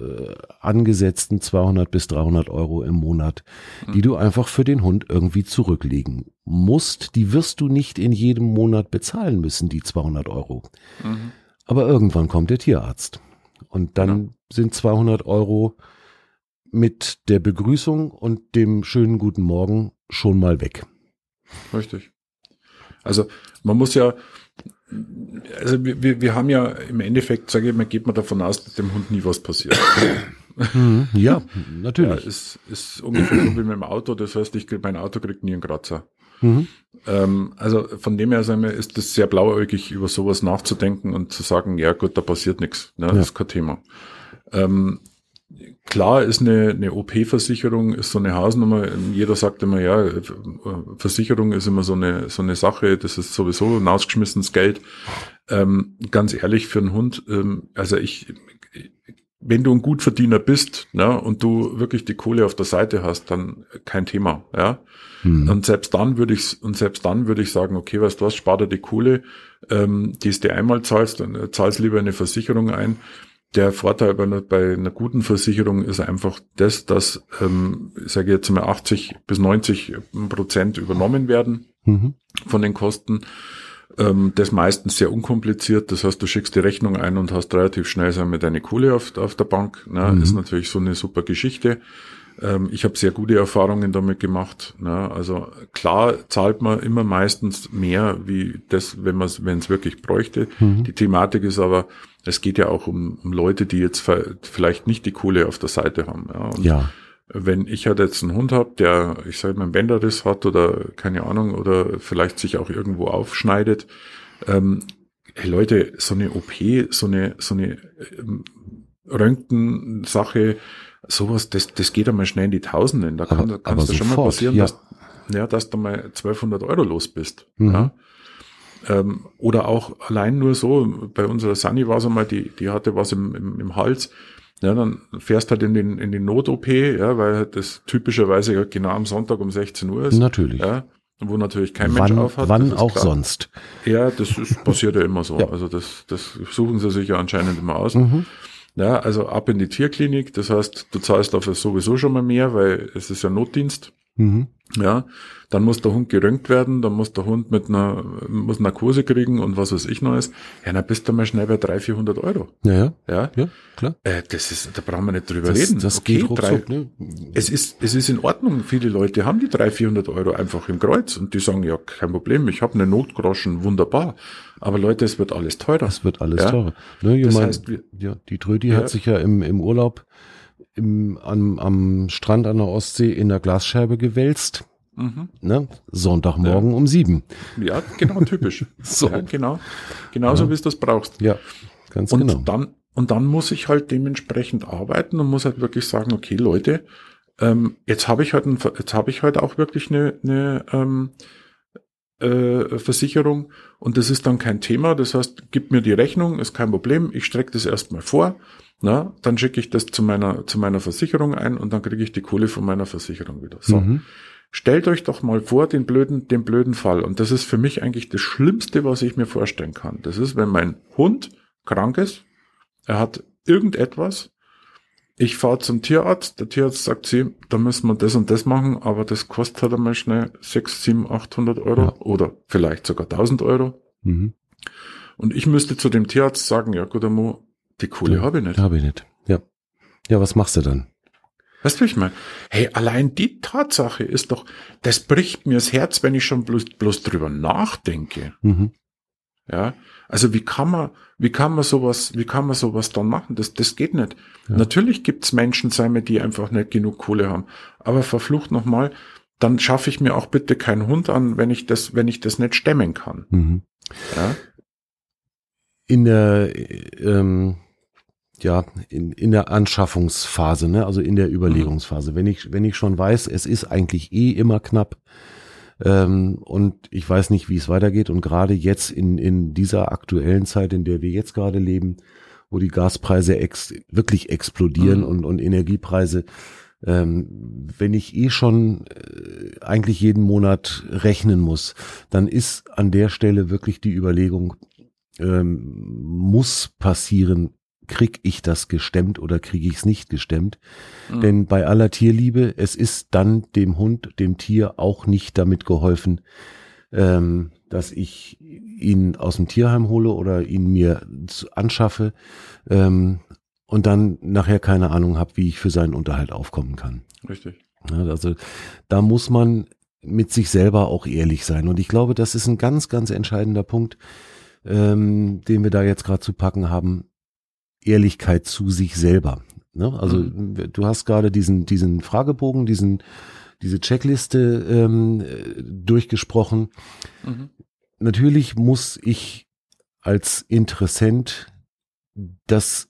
angesetzten 200 bis 300 Euro im Monat, mhm. die du einfach für den Hund irgendwie zurücklegen musst. Die wirst du nicht in jedem Monat bezahlen müssen, die 200 Euro. Mhm. Aber irgendwann kommt der Tierarzt. Und dann ja. sind 200 Euro mit der Begrüßung und dem schönen guten Morgen schon mal weg.
Richtig. Also man muss ja, also wir, wir haben ja im Endeffekt, sage ich mal, geht man davon aus, dass dem Hund nie was passiert.
Mhm. ja, natürlich.
Ja, ist, ist ungefähr so wie mit dem Auto, das heißt, ich mein Auto kriegt nie einen Kratzer. Mhm. Ähm, also von dem her wir, ist das sehr blauäugig, über sowas nachzudenken und zu sagen, ja gut, da passiert nichts. Ne? Ja. Das ist kein Thema. Ähm, Klar ist eine, eine OP-Versicherung ist so eine Hausnummer. Jeder sagt immer, ja, Versicherung ist immer so eine, so eine Sache, das ist sowieso ein ausgeschmissenes Geld. Ähm, ganz ehrlich, für einen Hund, ähm, also ich, wenn du ein Gutverdiener bist, ne, und du wirklich die Kohle auf der Seite hast, dann kein Thema, ja. Mhm. Und selbst dann würde ich, und selbst dann würde ich sagen, okay, weißt du was, spar dir die Kohle, ähm, die es dir einmal zahlst, dann äh, zahlst lieber eine Versicherung ein der Vorteil bei einer, bei einer guten Versicherung ist einfach das, dass, ähm, ich sage jetzt mal 80 bis 90 Prozent übernommen werden mhm. von den Kosten. Ähm, das meistens sehr unkompliziert. Das heißt, du schickst die Rechnung ein und hast relativ schnell sagen wir, deine Kohle auf, auf der Bank. Ne? Mhm. Ist natürlich so eine super Geschichte. Ähm, ich habe sehr gute Erfahrungen damit gemacht. Ne? Also klar zahlt man immer meistens mehr, wie das, wenn man es wenn es wirklich bräuchte. Mhm. Die Thematik ist aber, es geht ja auch um, um Leute, die jetzt vielleicht nicht die Kohle auf der Seite haben. Ja. Und
ja.
Wenn ich halt jetzt einen Hund habe, der, ich sage mal, einen Bänderriss hat oder keine Ahnung, oder vielleicht sich auch irgendwo aufschneidet, ähm, hey Leute, so eine OP, so eine, so eine ähm, Röntgensache, sowas, das, das geht einmal schnell in die Tausenden. Da kann, kannst du schon mal passieren, ja. dass, ja, dass du mal 1200 Euro los bist. Mhm. Ja. Ähm, oder auch allein nur so, bei unserer Sunny war es einmal, die, die hatte was im, im, im Hals. Ja, dann fährst halt in den, in den Not-OP, ja, weil das typischerweise genau am Sonntag um 16 Uhr ist.
Natürlich.
Ja, wo natürlich kein
wann,
Mensch aufhat.
Wann auch klar. sonst.
Ja, das ist, passiert ja immer so. Ja. Also das, das suchen sie sich ja anscheinend immer aus. Mhm. Ja, also ab in die Tierklinik. Das heißt, du zahlst dafür sowieso schon mal mehr, weil es ist ja Notdienst. Mhm. Ja, dann muss der Hund geröntgt werden, dann muss der Hund mit einer, muss Narkose kriegen und was weiß ich noch ist. Ja, dann bist du mal schnell bei 300, 400 Euro.
Ja, ja.
Ja,
ja klar.
Äh, das ist, da brauchen wir nicht drüber
das,
reden.
Das okay, geht ruckzuck, drei, ne?
Es ist, es ist in Ordnung. Viele Leute haben die 300, 400 Euro einfach im Kreuz und die sagen, ja, kein Problem, ich habe eine Notgroschen, wunderbar. Aber Leute, es wird alles teurer.
Es wird alles ja? teurer. Ne, das mein, heißt, wir, ja, die Trödi ja. hat sich ja im, im Urlaub im, am, am Strand an der Ostsee in der Glasscheibe gewälzt. Mhm. Ne? Sonntagmorgen ja. um sieben.
Ja, genau, typisch. so. Ja, genau. Genauso ja. wie du das brauchst.
Ja, ganz
und
genau.
Dann, und dann muss ich halt dementsprechend arbeiten und muss halt wirklich sagen, okay, Leute, ähm, jetzt habe ich halt ein, jetzt habe ich halt auch wirklich eine, eine ähm, äh, Versicherung und das ist dann kein Thema. Das heißt, gib mir die Rechnung, ist kein Problem. Ich strecke das erstmal vor. Na, dann schicke ich das zu meiner, zu meiner Versicherung ein und dann kriege ich die Kohle von meiner Versicherung wieder. So. Mhm. Stellt euch doch mal vor, den blöden, den blöden Fall. Und das ist für mich eigentlich das Schlimmste, was ich mir vorstellen kann. Das ist, wenn mein Hund krank ist, er hat irgendetwas, ich fahre zum Tierarzt, der Tierarzt sagt sie, da müssen wir das und das machen, aber das kostet halt einmal schnell 6, 7, 800 Euro ja. oder vielleicht sogar 1000 Euro. Mhm. Und ich müsste zu dem Tierarzt sagen, ja gut, Amo, die Kohle ja, habe ich nicht.
Habe ich nicht. Ja. Ja, was machst du dann?
Weißt du, ich meine? Hey, allein die Tatsache ist doch, das bricht mir das Herz, wenn ich schon bloß, bloß drüber nachdenke. Mhm. Ja, also wie kann man, wie kann man sowas, wie kann man sowas dann machen? Das, das geht nicht. Ja. Natürlich gibt's Menschen, sei mir, die einfach nicht genug Kohle haben. Aber verflucht nochmal, dann schaffe ich mir auch bitte keinen Hund an, wenn ich das, wenn ich das nicht stemmen kann. Mhm. Ja?
In der, ähm ja, in, in der Anschaffungsphase, ne? also in der Überlegungsphase. Wenn ich, wenn ich schon weiß, es ist eigentlich eh immer knapp ähm, und ich weiß nicht, wie es weitergeht und gerade jetzt in, in dieser aktuellen Zeit, in der wir jetzt gerade leben, wo die Gaspreise ex, wirklich explodieren mhm. und, und Energiepreise, ähm, wenn ich eh schon äh, eigentlich jeden Monat rechnen muss, dann ist an der Stelle wirklich die Überlegung, ähm, muss passieren, krieg ich das gestemmt oder kriege ich es nicht gestemmt. Mhm. Denn bei aller Tierliebe, es ist dann dem Hund, dem Tier auch nicht damit geholfen, ähm, dass ich ihn aus dem Tierheim hole oder ihn mir anschaffe ähm, und dann nachher keine Ahnung habe, wie ich für seinen Unterhalt aufkommen kann.
Richtig.
Ja, also da muss man mit sich selber auch ehrlich sein. Und ich glaube, das ist ein ganz, ganz entscheidender Punkt, ähm, den wir da jetzt gerade zu packen haben. Ehrlichkeit zu sich selber. Ne? Also mhm. du hast gerade diesen, diesen Fragebogen, diesen, diese Checkliste ähm, durchgesprochen. Mhm. Natürlich muss ich als Interessent das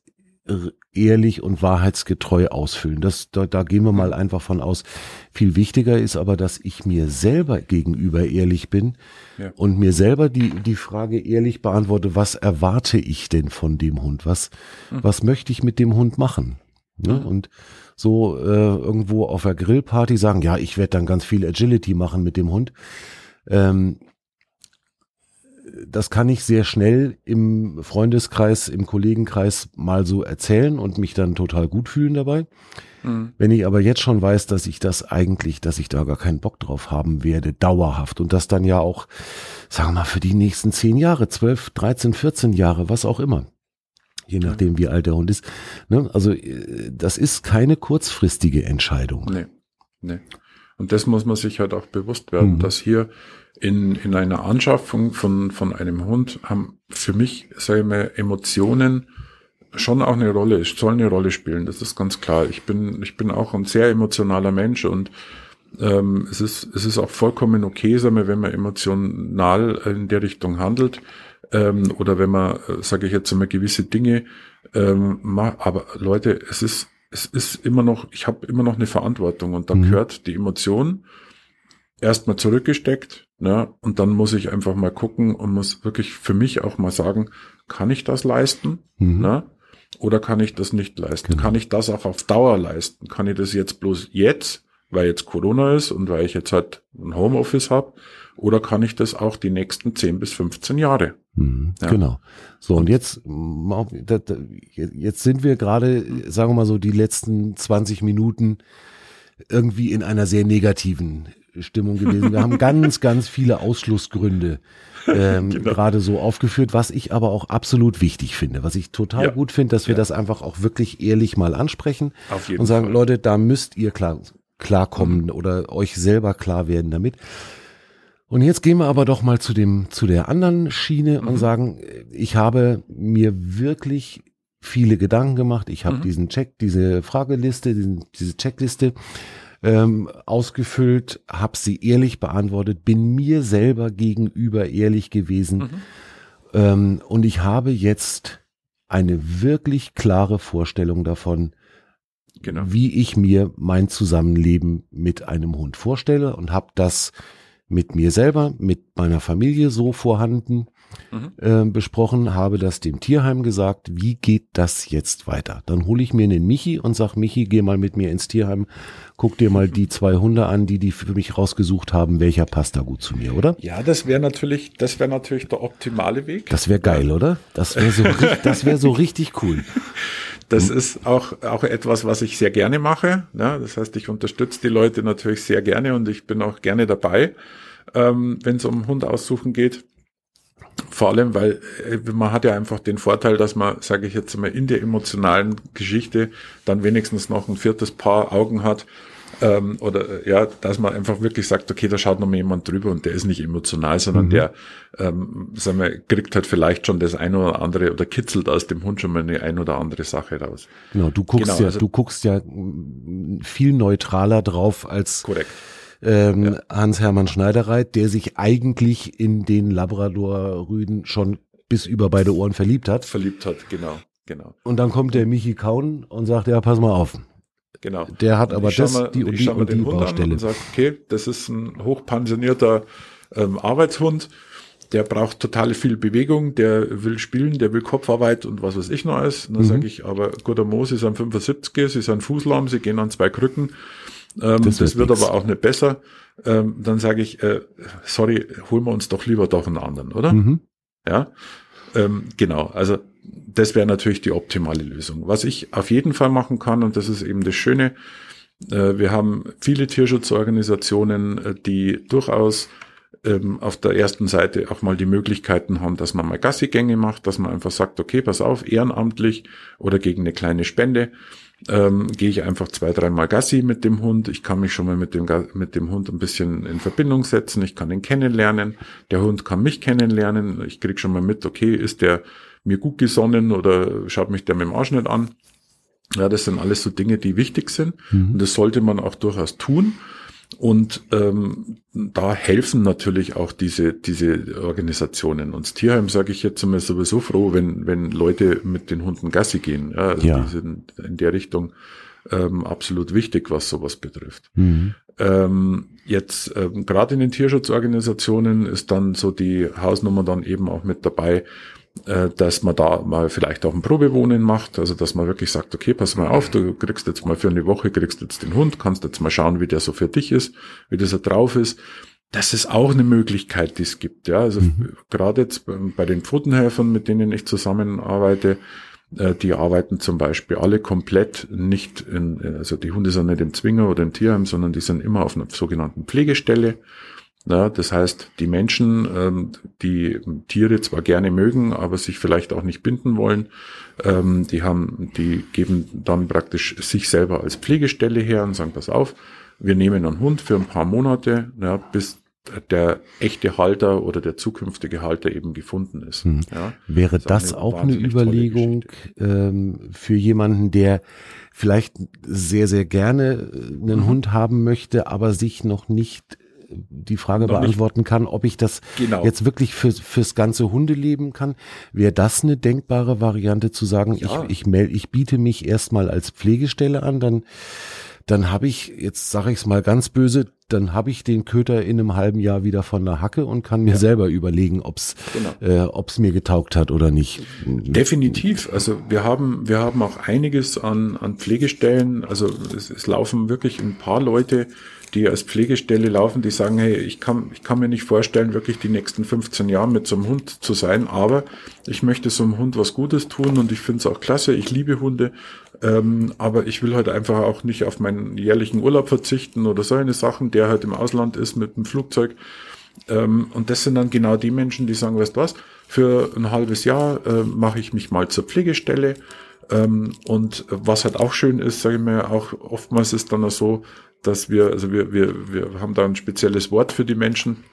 ehrlich und wahrheitsgetreu ausfüllen. Das, da, da gehen wir mal einfach von aus. Viel wichtiger ist aber, dass ich mir selber gegenüber ehrlich bin ja. und mir selber die, die Frage ehrlich beantworte, was erwarte ich denn von dem Hund? Was, mhm. was möchte ich mit dem Hund machen? Ne? Mhm. Und so äh, irgendwo auf der Grillparty sagen, ja, ich werde dann ganz viel Agility machen mit dem Hund. Ähm, das kann ich sehr schnell im Freundeskreis, im Kollegenkreis mal so erzählen und mich dann total gut fühlen dabei. Mhm. Wenn ich aber jetzt schon weiß, dass ich das eigentlich, dass ich da gar keinen Bock drauf haben werde, dauerhaft und das dann ja auch, sagen wir mal, für die nächsten zehn Jahre, zwölf, dreizehn, vierzehn Jahre, was auch immer. je nachdem wie alt der Hund ist. Ne? Also äh, das ist keine kurzfristige Entscheidung.
Nee, nee. Und das muss man sich halt auch bewusst werden, mhm. dass hier in, in einer Anschaffung von, von einem Hund haben für mich, sage ich mal, Emotionen schon auch eine Rolle, sollen eine Rolle spielen. Das ist ganz klar. Ich bin, ich bin auch ein sehr emotionaler Mensch und ähm, es ist, es ist auch vollkommen okay, sagen wir, wenn man emotional in der Richtung handelt ähm, oder wenn man, äh, sage ich jetzt mal, gewisse Dinge ähm, macht. Aber Leute, es ist, es ist immer noch, ich habe immer noch eine Verantwortung und da mhm. gehört die Emotion erstmal zurückgesteckt, ne? Und dann muss ich einfach mal gucken und muss wirklich für mich auch mal sagen, kann ich das leisten? Mhm. Ne? Oder kann ich das nicht leisten? Genau. Kann ich das auch auf Dauer leisten? Kann ich das jetzt bloß jetzt, weil jetzt Corona ist und weil ich jetzt halt ein Homeoffice habe? Oder kann ich das auch die nächsten 10 bis 15 Jahre?
Mhm, ja. Genau. So, und jetzt, jetzt sind wir gerade, sagen wir mal so, die letzten 20 Minuten irgendwie in einer sehr negativen Stimmung gewesen. Wir haben ganz, ganz viele Ausschlussgründe ähm, genau. gerade so aufgeführt, was ich aber auch absolut wichtig finde, was ich total ja. gut finde, dass wir ja. das einfach auch wirklich ehrlich mal ansprechen und sagen, Fall. Leute, da müsst ihr klar klarkommen mhm. oder euch selber klar werden damit. Und jetzt gehen wir aber doch mal zu dem zu der anderen Schiene mhm. und sagen, ich habe mir wirklich viele Gedanken gemacht. Ich habe mhm. diesen Check, diese Frageliste, diesen, diese Checkliste ähm, ausgefüllt, habe sie ehrlich beantwortet, bin mir selber gegenüber ehrlich gewesen mhm. ähm, und ich habe jetzt eine wirklich klare Vorstellung davon, genau. wie ich mir mein Zusammenleben mit einem Hund vorstelle und habe das mit mir selber, mit meiner Familie so vorhanden mhm. äh, besprochen, habe das dem Tierheim gesagt, wie geht das jetzt weiter? Dann hole ich mir einen Michi und sag, Michi, geh mal mit mir ins Tierheim, guck dir mal die zwei Hunde an, die die für mich rausgesucht haben, welcher passt da gut zu mir, oder?
Ja, das wäre natürlich, das wäre natürlich der optimale Weg.
Das wäre geil, oder? Das wäre so, das wäre so richtig cool.
Das ist auch, auch etwas, was ich sehr gerne mache. Ja, das heißt, ich unterstütze die Leute natürlich sehr gerne und ich bin auch gerne dabei, ähm, wenn es um Hund aussuchen geht. Vor allem, weil äh, man hat ja einfach den Vorteil, dass man, sage ich jetzt mal, in der emotionalen Geschichte dann wenigstens noch ein viertes Paar Augen hat. Ähm, oder äh, ja, dass man einfach wirklich sagt, okay, da schaut noch mal jemand drüber und der ist nicht emotional, sondern mhm. der, ähm, sagen wir, kriegt halt vielleicht schon das eine oder andere oder kitzelt aus dem Hund schon mal eine ein oder andere Sache raus.
Genau, du guckst genau, ja, also, du guckst ja viel neutraler drauf als
korrekt
ähm, ja. Hans-Hermann Schneidereit, der sich eigentlich in den Labrador-Rüden schon bis über beide Ohren verliebt hat.
Verliebt hat, genau, genau.
Und dann kommt der Michi Kaun und sagt, ja, pass mal auf.
Genau.
Der hat aber das, mal, die und die und die Baustelle. Und
sagt, okay, das ist ein hochpensionierter ähm, Arbeitshund, der braucht total viel Bewegung, der will spielen, der will Kopfarbeit und was weiß ich noch alles. Und dann mhm. sage ich, aber guter Mo, Sie sind 75, Sie sind Fußlahm, Sie gehen an zwei Krücken ähm, das, das wird nix. aber auch nicht besser. Ähm, dann sage ich, äh, sorry, holen wir uns doch lieber doch einen anderen, oder? Mhm. Ja, ähm, genau. Also das wäre natürlich die optimale Lösung. Was ich auf jeden Fall machen kann, und das ist eben das Schöne, äh, wir haben viele Tierschutzorganisationen, äh, die durchaus ähm, auf der ersten Seite auch mal die Möglichkeiten haben, dass man mal Gassigänge macht, dass man einfach sagt, okay, pass auf, ehrenamtlich oder gegen eine kleine Spende ähm, gehe ich einfach zwei, dreimal Gassi mit dem Hund. Ich kann mich schon mal mit dem, mit dem Hund ein bisschen in Verbindung setzen. Ich kann ihn kennenlernen. Der Hund kann mich kennenlernen. Ich krieg schon mal mit, okay, ist der mir gut gesonnen oder schaut mich der mit dem Arsch nicht an. Ja, das sind alles so Dinge, die wichtig sind. Mhm. Und das sollte man auch durchaus tun. Und ähm, da helfen natürlich auch diese, diese Organisationen. Und das Tierheim sage ich jetzt immer sowieso froh, wenn, wenn Leute mit den Hunden Gassi gehen. Ja, also ja. die sind in der Richtung ähm, absolut wichtig, was sowas betrifft. Mhm. Ähm, jetzt ähm, gerade in den Tierschutzorganisationen ist dann so die Hausnummer dann eben auch mit dabei, dass man da mal vielleicht auch ein Probewohnen macht, also dass man wirklich sagt, okay, pass mal auf, du kriegst jetzt mal für eine Woche, kriegst jetzt den Hund, kannst jetzt mal schauen, wie der so für dich ist, wie das so drauf ist. Das ist auch eine Möglichkeit, die es gibt. Ja, also mhm. gerade jetzt bei den Pfotenhelfern, mit denen ich zusammenarbeite, äh, die arbeiten zum Beispiel alle komplett nicht in, also die Hunde sind nicht im Zwinger oder im Tierheim, sondern die sind immer auf einer sogenannten Pflegestelle. Ja, das heißt, die Menschen, ähm, die Tiere zwar gerne mögen, aber sich vielleicht auch nicht binden wollen, ähm, die haben, die geben dann praktisch sich selber als Pflegestelle her und sagen, pass auf, wir nehmen einen Hund für ein paar Monate, ja, bis der echte Halter oder der zukünftige Halter eben gefunden ist. Hm.
Ja, Wäre das, das auch eine, Überlegung ähm, für jemanden, der vielleicht sehr, sehr gerne äh, einen mhm. Hund haben möchte, aber sich noch nicht die Frage noch beantworten nicht. kann, ob ich das genau. jetzt wirklich für, fürs ganze Hundeleben kann. Wäre das eine denkbare Variante zu sagen, ja. ich, ich, meld, ich biete mich erstmal als Pflegestelle an, dann dann habe ich, jetzt sage ich es mal ganz böse, dann habe ich den Köter in einem halben Jahr wieder von der Hacke und kann mir ja. selber überlegen, ob's genau. äh, ob's mir getaugt hat oder nicht.
Definitiv. Also wir haben wir haben auch einiges an an Pflegestellen. Also es, es laufen wirklich ein paar Leute, die als Pflegestelle laufen, die sagen, hey, ich kann, ich kann mir nicht vorstellen, wirklich die nächsten 15 Jahre mit so einem Hund zu sein, aber ich möchte so einem Hund was Gutes tun und ich finde es auch klasse, ich liebe Hunde ähm, aber ich will halt einfach auch nicht auf meinen jährlichen Urlaub verzichten oder so eine Sachen, der halt im Ausland ist mit dem Flugzeug. Ähm, und das sind dann genau die Menschen, die sagen, weißt du was, für ein halbes Jahr äh, mache ich mich mal zur Pflegestelle. Ähm, und was halt auch schön ist, sage ich mir, auch oftmals ist dann auch so, dass wir, also wir, wir, wir haben da ein spezielles Wort für die Menschen.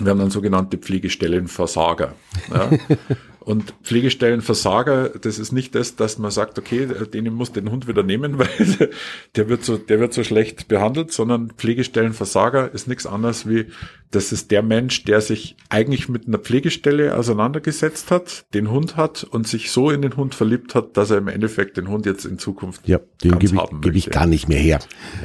Wir haben dann sogenannte Pflegestellenversager. Ja. Und Pflegestellenversager, das ist nicht das, dass man sagt, okay, denen muss den Hund wieder nehmen, weil der wird so, der wird so schlecht behandelt, sondern Pflegestellenversager ist nichts anderes wie, das ist der Mensch, der sich eigentlich mit einer Pflegestelle auseinandergesetzt hat, den Hund hat und sich so in den Hund verliebt hat, dass er im Endeffekt den Hund jetzt in Zukunft
ja, den gebe ich, geb ich gar nicht mehr her.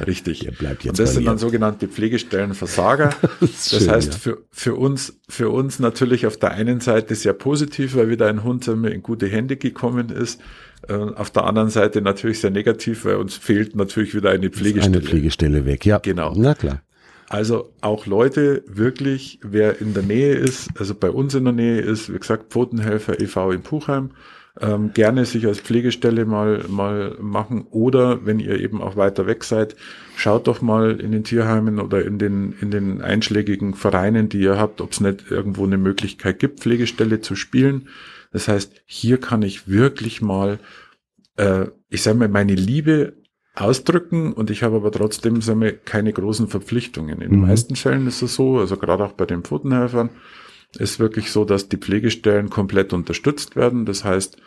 Richtig. Der bleibt jetzt und das sind dann sogenannte Pflegestellenversager. das, das schön, heißt ja. für, für uns, für uns natürlich auf der einen Seite sehr positiv, weil wieder ein Hund in gute Hände gekommen ist. Äh, auf der anderen Seite natürlich sehr negativ, weil uns fehlt natürlich wieder eine Pflegestelle.
Eine Pflegestelle weg, ja.
Genau. Na klar. Also auch Leute wirklich, wer in der Nähe ist, also bei uns in der Nähe ist, wie gesagt, Pfotenhelfer e.V. in Puchheim, ähm, gerne sich als Pflegestelle mal, mal machen oder wenn ihr eben auch weiter weg seid, schaut doch mal in den Tierheimen oder in den, in den einschlägigen Vereinen, die ihr habt, ob es nicht irgendwo eine Möglichkeit gibt, Pflegestelle zu spielen. Das heißt, hier kann ich wirklich mal, äh, ich sage mal, meine Liebe ausdrücken und ich habe aber trotzdem sagen wir, keine großen Verpflichtungen. In mhm. den meisten Fällen ist es so, also gerade auch bei den Pfotenhelfern, ist wirklich so, dass die Pflegestellen komplett unterstützt werden. Das heißt,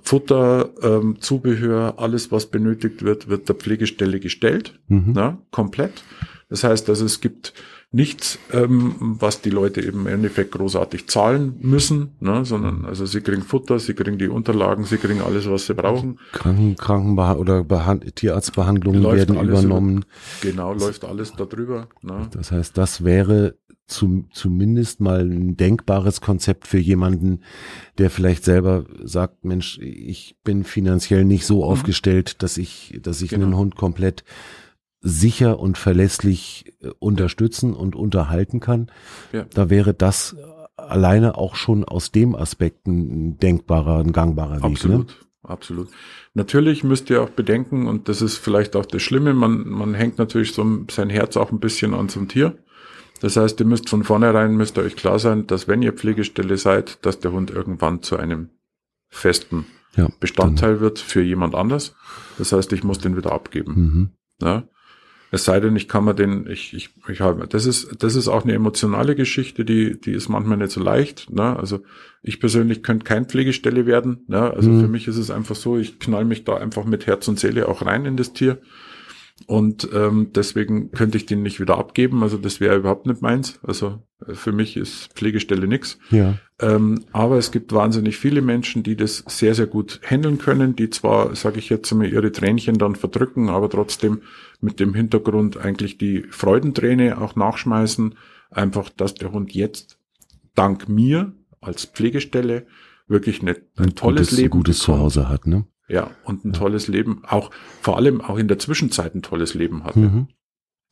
Futter, ähm, Zubehör, alles, was benötigt wird, wird der Pflegestelle gestellt, mhm. na, komplett. Das heißt, also es gibt nichts, ähm, was die Leute eben im Endeffekt großartig zahlen müssen, ne, sondern also sie kriegen Futter, sie kriegen die Unterlagen, sie kriegen alles, was sie brauchen.
Kranken, Krankenbeh oder Behand Tierarztbehandlungen läuft werden übernommen.
Über, genau, läuft alles darüber. Ne.
Das heißt, das wäre zu, zumindest mal ein denkbares Konzept für jemanden, der vielleicht selber sagt, Mensch, ich bin finanziell nicht so mhm. aufgestellt, dass ich, dass ich genau. einen Hund komplett sicher und verlässlich äh, unterstützen und unterhalten kann. Ja. Da wäre das alleine auch schon aus dem Aspekt ein denkbarer, ein gangbarer Weg.
Absolut. Ne? Absolut. Natürlich müsst ihr auch bedenken, und das ist vielleicht auch das Schlimme, man, man hängt natürlich so sein Herz auch ein bisschen an so einem Tier. Das heißt, ihr müsst von vornherein, müsst ihr euch klar sein, dass wenn ihr Pflegestelle seid, dass der Hund irgendwann zu einem festen ja, Bestandteil wird für jemand anders. Das heißt, ich muss den wieder abgeben. Mhm. Ja? Es sei denn, ich kann mir den, ich, ich, ich habe, das ist, das ist auch eine emotionale Geschichte, die, die ist manchmal nicht so leicht. Ne? Also ich persönlich könnte kein Pflegestelle werden. Ne? Also mhm. für mich ist es einfach so, ich knall mich da einfach mit Herz und Seele auch rein in das Tier. Und ähm, deswegen könnte ich den nicht wieder abgeben. Also das wäre überhaupt nicht meins. Also äh, für mich ist Pflegestelle nix.
Ja.
Ähm, aber es gibt wahnsinnig viele Menschen, die das sehr, sehr gut handeln können, die zwar, sage ich jetzt mal, ihre Tränchen dann verdrücken, aber trotzdem mit dem Hintergrund eigentlich die Freudenträne auch nachschmeißen. Einfach, dass der Hund jetzt dank mir als Pflegestelle wirklich eine, ein, ein tolles gutes, Leben
gutes Zuhause hat, ne?
Ja, und ein ja. tolles Leben, auch vor allem auch in der Zwischenzeit ein tolles Leben hatte. Mhm.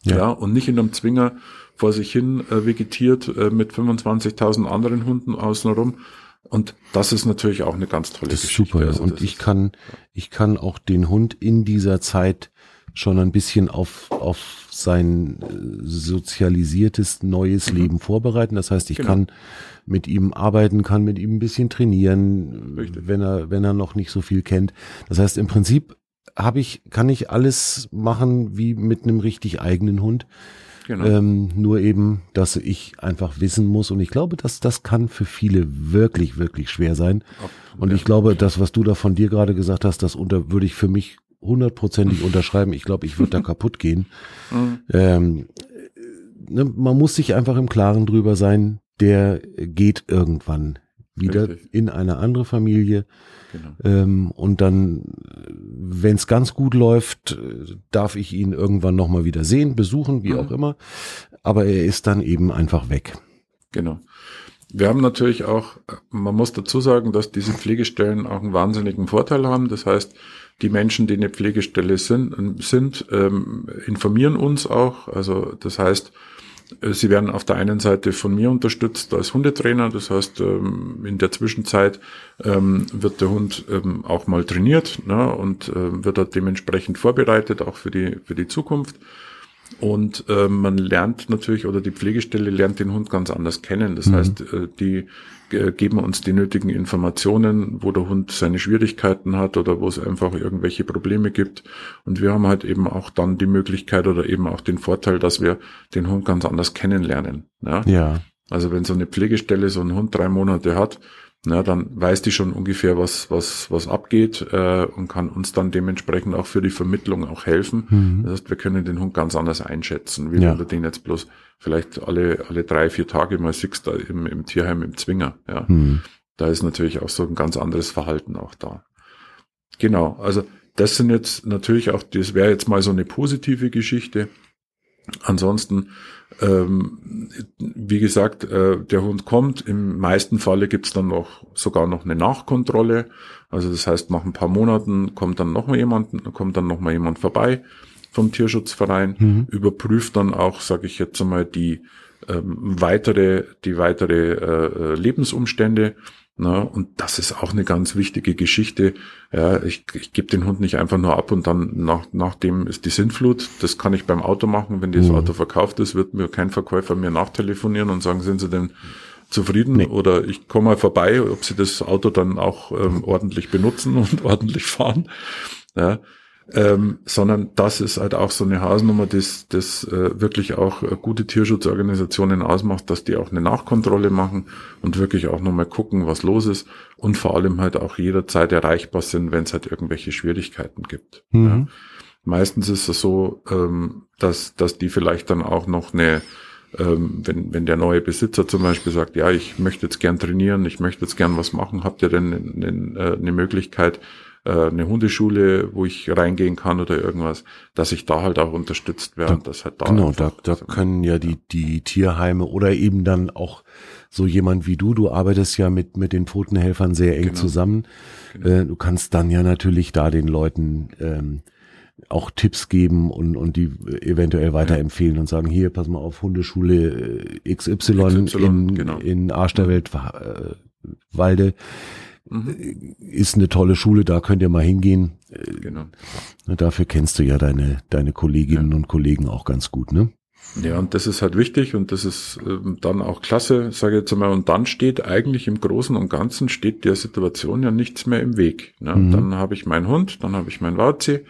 Ja. ja. und nicht in einem Zwinger vor sich hin äh, vegetiert äh, mit 25.000 anderen Hunden außenrum. Und das ist natürlich auch eine ganz tolle
das ist Geschichte. Super, ja. Also und ich kann, ich kann auch den Hund in dieser Zeit schon ein bisschen auf, auf sein äh, sozialisiertes neues mhm. Leben vorbereiten. Das heißt, ich genau. kann mit ihm arbeiten, kann mit ihm ein bisschen trainieren, Richtig. wenn er, wenn er noch nicht so viel kennt. Das heißt, im Prinzip habe ich, kann ich alles machen wie mit einem richtig eigenen Hund. Genau. Ähm, nur eben, dass ich einfach wissen muss. Und ich glaube, dass das kann für viele wirklich, wirklich schwer sein. Und ich glaube, das, was du da von dir gerade gesagt hast, das unter, würde ich für mich hundertprozentig unterschreiben. Ich glaube, ich würde da kaputt gehen. Mhm. Ähm, ne, man muss sich einfach im Klaren drüber sein, der geht irgendwann wieder Richtig. in eine andere Familie. Genau. Ähm, und dann, wenn es ganz gut läuft, darf ich ihn irgendwann nochmal wieder sehen, besuchen, wie mhm. auch immer. Aber er ist dann eben einfach weg.
Genau. Wir haben natürlich auch, man muss dazu sagen, dass diese Pflegestellen auch einen wahnsinnigen Vorteil haben. Das heißt, die Menschen, die eine Pflegestelle sind, sind ähm, informieren uns auch. Also das heißt, äh, sie werden auf der einen Seite von mir unterstützt als Hundetrainer, das heißt, ähm, in der Zwischenzeit ähm, wird der Hund ähm, auch mal trainiert ne, und äh, wird dort dementsprechend vorbereitet, auch für die, für die Zukunft. Und äh, man lernt natürlich, oder die Pflegestelle lernt den Hund ganz anders kennen. Das mhm. heißt, die geben uns die nötigen Informationen, wo der Hund seine Schwierigkeiten hat oder wo es einfach irgendwelche Probleme gibt. Und wir haben halt eben auch dann die Möglichkeit oder eben auch den Vorteil, dass wir den Hund ganz anders kennenlernen. Ja. ja. Also wenn so eine Pflegestelle so einen Hund drei Monate hat, na, dann weiß die schon ungefähr, was, was, was abgeht äh, und kann uns dann dementsprechend auch für die Vermittlung auch helfen. Mhm. Das heißt, wir können den Hund ganz anders einschätzen, wie ja. wenn du den jetzt bloß vielleicht alle, alle drei, vier Tage mal siehst da im, im Tierheim im Zwinger. Ja. Mhm. Da ist natürlich auch so ein ganz anderes Verhalten auch da. Genau, also das sind jetzt natürlich auch, das wäre jetzt mal so eine positive Geschichte. Ansonsten ähm, wie gesagt, äh, der Hund kommt. Im meisten Falle gibt's dann noch sogar noch eine Nachkontrolle. Also das heißt, nach ein paar Monaten kommt dann noch mal jemand, kommt dann noch mal jemand vorbei vom Tierschutzverein, mhm. überprüft dann auch, sage ich jetzt einmal, die ähm, weitere, die weitere äh, Lebensumstände na, und das ist auch eine ganz wichtige Geschichte. Ja, ich, ich gebe den Hund nicht einfach nur ab und dann nach, nachdem ist die Sintflut. Das kann ich beim Auto machen. Wenn das mhm. Auto verkauft ist, wird mir kein Verkäufer mehr nachtelefonieren und sagen, sind Sie denn zufrieden nee. oder ich komme mal vorbei, ob Sie das Auto dann auch ähm, ordentlich benutzen und ordentlich fahren. Ja, ähm, sondern das ist halt auch so eine Hausnummer, das, das äh, wirklich auch äh, gute Tierschutzorganisationen ausmacht, dass die auch eine Nachkontrolle machen und wirklich auch nochmal gucken, was los ist und vor allem halt auch jederzeit erreichbar sind, wenn es halt irgendwelche Schwierigkeiten gibt. Mhm. Ja. Meistens ist es so, ähm, dass, dass die vielleicht dann auch noch eine ähm, wenn, wenn der neue Besitzer zum Beispiel sagt, ja, ich möchte jetzt gern trainieren, ich möchte jetzt gern was machen, habt ihr denn eine, eine, eine Möglichkeit, äh, eine Hundeschule, wo ich reingehen kann oder irgendwas, dass ich da halt auch unterstützt werde. Da, halt
da genau, da, da können ja die, die Tierheime oder eben dann auch so jemand wie du, du arbeitest ja mit, mit den Pfotenhelfern sehr eng genau. zusammen. Genau. Äh, du kannst dann ja natürlich da den Leuten ähm, auch Tipps geben und, und die eventuell weiterempfehlen ja. und sagen, hier, pass mal auf, Hundeschule äh, XY, XY in, genau. in Arsch der Welt, äh, Walde Mhm. Ist eine tolle Schule, da könnt ihr mal hingehen. Genau. Dafür kennst du ja deine, deine Kolleginnen ja. und Kollegen auch ganz gut, ne?
Ja, und das ist halt wichtig und das ist ähm, dann auch klasse, sage ich jetzt einmal. Und dann steht eigentlich im Großen und Ganzen steht der Situation ja nichts mehr im Weg. Ne? Mhm. Dann habe ich meinen Hund, dann habe ich meinen Wauzi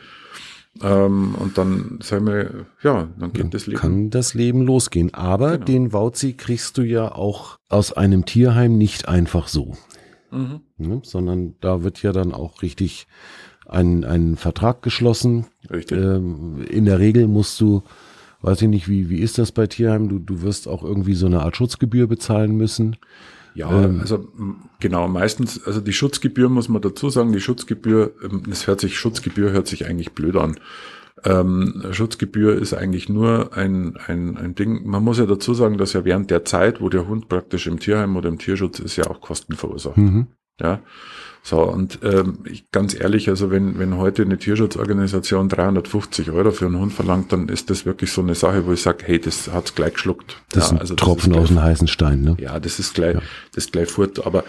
ähm, und dann sagen wir, ja, dann geht dann das Leben.
Kann das Leben losgehen. Aber genau. den Wauzi kriegst du ja auch aus einem Tierheim nicht einfach so mhm. ne? sondern da wird ja dann auch richtig ein, ein Vertrag geschlossen. Richtig. Ähm, in der Regel musst du, weiß ich nicht, wie, wie ist das bei Tierheim? Du, du wirst auch irgendwie so eine Art Schutzgebühr bezahlen müssen.
Ja, ähm, also genau, meistens, also die Schutzgebühr muss man dazu sagen, die Schutzgebühr, es ähm, hört sich, Schutzgebühr hört sich eigentlich blöd an. Ähm, Schutzgebühr ist eigentlich nur ein, ein, ein Ding. Man muss ja dazu sagen, dass ja während der Zeit, wo der Hund praktisch im Tierheim oder im Tierschutz ist, ja auch Kosten verursacht. Mhm. Ja. So, und ähm, ich, ganz ehrlich, also wenn, wenn heute eine Tierschutzorganisation 350 Euro für einen Hund verlangt, dann ist das wirklich so eine Sache, wo ich sage, hey, das hat's gleich geschluckt.
Das
ja,
ist ein also Tropfen aus dem heißen Stein, ne?
Ja, das ist gleich, ja. das ist gleich fort. Aber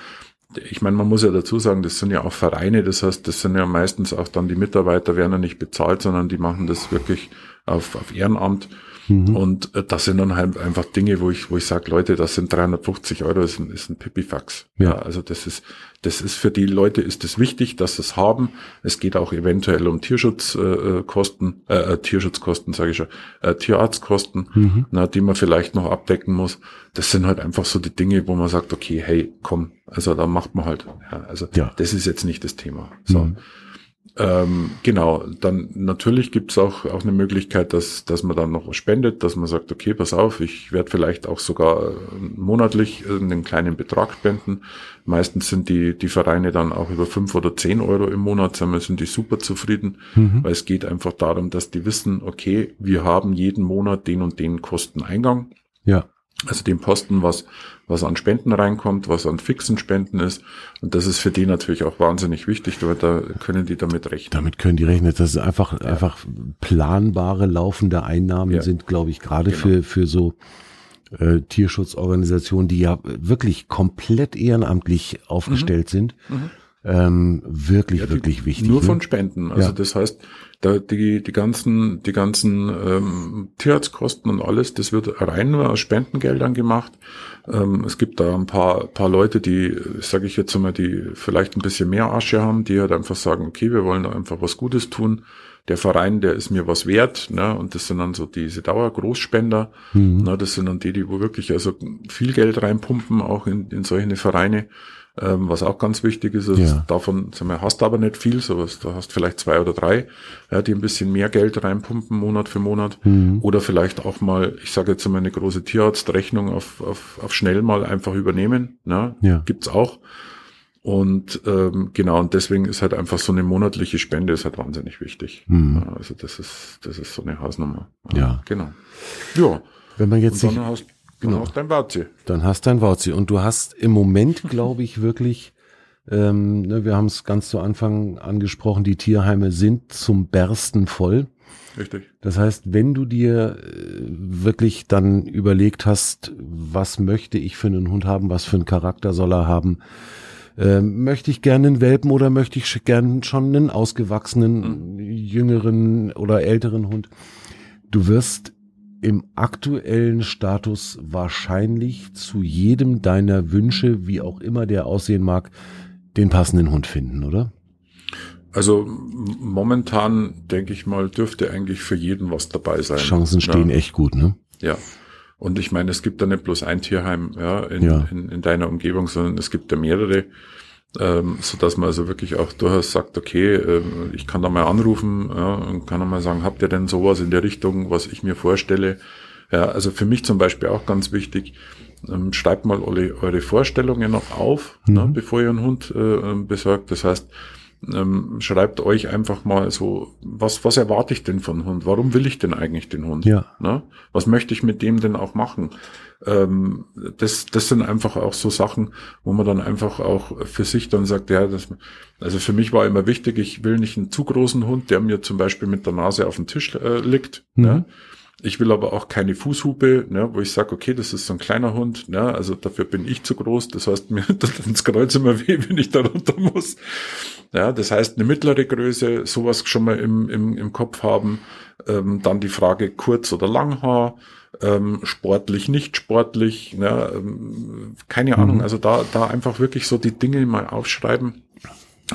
ich meine, man muss ja dazu sagen, das sind ja auch Vereine, das heißt, das sind ja meistens auch dann die Mitarbeiter werden ja nicht bezahlt, sondern die machen das wirklich auf, auf Ehrenamt. Mhm. Und äh, das sind dann halt einfach Dinge, wo ich, wo ich sage, Leute, das sind 350 Euro, ist ein, ist ein Pipifax. Ja. ja. also das ist, das ist für die Leute ist es wichtig, dass sie es haben. Es geht auch eventuell um Tierschutzkosten, äh, äh, Tierschutzkosten, sage ich schon, äh, Tierarztkosten, mhm. na, die man vielleicht noch abdecken muss. Das sind halt einfach so die Dinge, wo man sagt, okay, hey, komm, also da macht man halt. Ja, also ja. das ist jetzt nicht das Thema. So. Mhm. Ähm, genau, dann natürlich gibt's auch, auch eine Möglichkeit, dass, dass man dann noch was spendet, dass man sagt, okay, pass auf, ich werde vielleicht auch sogar äh, monatlich einen kleinen Betrag spenden. Meistens sind die, die Vereine dann auch über fünf oder zehn Euro im Monat, sind die super zufrieden, mhm. weil es geht einfach darum, dass die wissen, okay, wir haben jeden Monat den und den Kosteneingang.
Ja.
Also den Posten, was, was an Spenden reinkommt, was an fixen Spenden ist. Und das ist für die natürlich auch wahnsinnig wichtig, weil da können die damit rechnen.
Damit können die rechnen. Das ist einfach, ja. einfach planbare, laufende Einnahmen ja. sind, glaube ich, gerade genau. für, für so äh, Tierschutzorganisationen, die ja wirklich komplett ehrenamtlich aufgestellt mhm. sind. Mhm. Ähm, wirklich, ja, die, wirklich wichtig.
Nur ne? von Spenden. Also das heißt, da die, die ganzen, die ganzen ähm, Tierarztkosten und alles, das wird rein nur aus Spendengeldern gemacht. Ähm, es gibt da ein paar, paar Leute, die, sage ich jetzt mal, die vielleicht ein bisschen mehr Asche haben, die halt einfach sagen, okay, wir wollen da einfach was Gutes tun. Der Verein, der ist mir was wert, ne? Und das sind dann so diese Dauergroßspender. Mhm. Ne? Das sind dann die, die wo wirklich also viel Geld reinpumpen, auch in, in solche Vereine ähm, was auch ganz wichtig ist. Also ja. Davon sag mal, hast du aber nicht viel, sowas. Da hast vielleicht zwei oder drei, ja, die ein bisschen mehr Geld reinpumpen, Monat für Monat. Mhm. Oder vielleicht auch mal, ich sage jetzt mal, eine große Tierarztrechnung auf, auf, auf schnell mal einfach übernehmen. Ne? Ja. Gibt's auch. Und ähm, genau, und deswegen ist halt einfach so eine monatliche Spende ist halt wahnsinnig wichtig. Mhm. Also das ist, das ist so eine Hausnummer.
Ja.
Genau.
Ja. Wenn man jetzt
dann hast Genau. Dann hast dein Wauzi.
Dann hast dein Wauzi. Und du hast im Moment, glaube ich, wirklich, ähm, ne, wir haben es ganz zu Anfang angesprochen, die Tierheime sind zum Bersten voll.
Richtig.
Das heißt, wenn du dir äh, wirklich dann überlegt hast, was möchte ich für einen Hund haben, was für einen Charakter soll er haben, äh, möchte ich gerne einen Welpen oder möchte ich gerne schon einen ausgewachsenen, mhm. jüngeren oder älteren Hund, du wirst im aktuellen Status wahrscheinlich zu jedem deiner Wünsche, wie auch immer der aussehen mag, den passenden Hund finden, oder?
Also momentan denke ich mal, dürfte eigentlich für jeden was dabei sein.
Chancen stehen ja. echt gut, ne?
Ja. Und ich meine, es gibt da nicht bloß ein Tierheim ja, in, ja. in, in deiner Umgebung, sondern es gibt da mehrere ähm, so dass man also wirklich auch durchaus sagt, okay, äh, ich kann da mal anrufen ja, und kann da mal sagen, habt ihr denn sowas in der Richtung, was ich mir vorstelle? Ja, also für mich zum Beispiel auch ganz wichtig, ähm, schreibt mal eure, eure Vorstellungen noch auf, ne, mhm. ne, bevor ihr einen Hund äh, besorgt. Das heißt, ähm, schreibt euch einfach mal so, was, was erwarte ich denn von Hund? Warum will ich denn eigentlich den Hund?
Ja.
Ne? Was möchte ich mit dem denn auch machen? Ähm, das, das sind einfach auch so Sachen, wo man dann einfach auch für sich dann sagt, ja, das, also für mich war immer wichtig, ich will nicht einen zu großen Hund, der mir zum Beispiel mit der Nase auf dem Tisch äh, liegt. Mhm. Ne? Ich will aber auch keine Fußhupe, ne, wo ich sage, okay, das ist so ein kleiner Hund, ne, also dafür bin ich zu groß. Das heißt, mir tut ins Kreuz immer weh, wenn ich da runter muss. Ja, das heißt, eine mittlere Größe, sowas schon mal im, im, im Kopf haben. Ähm, dann die Frage kurz oder Langhaar, ähm, sportlich, nicht sportlich, ne, ähm, keine Ahnung. Mhm. Also da, da einfach wirklich so die Dinge mal aufschreiben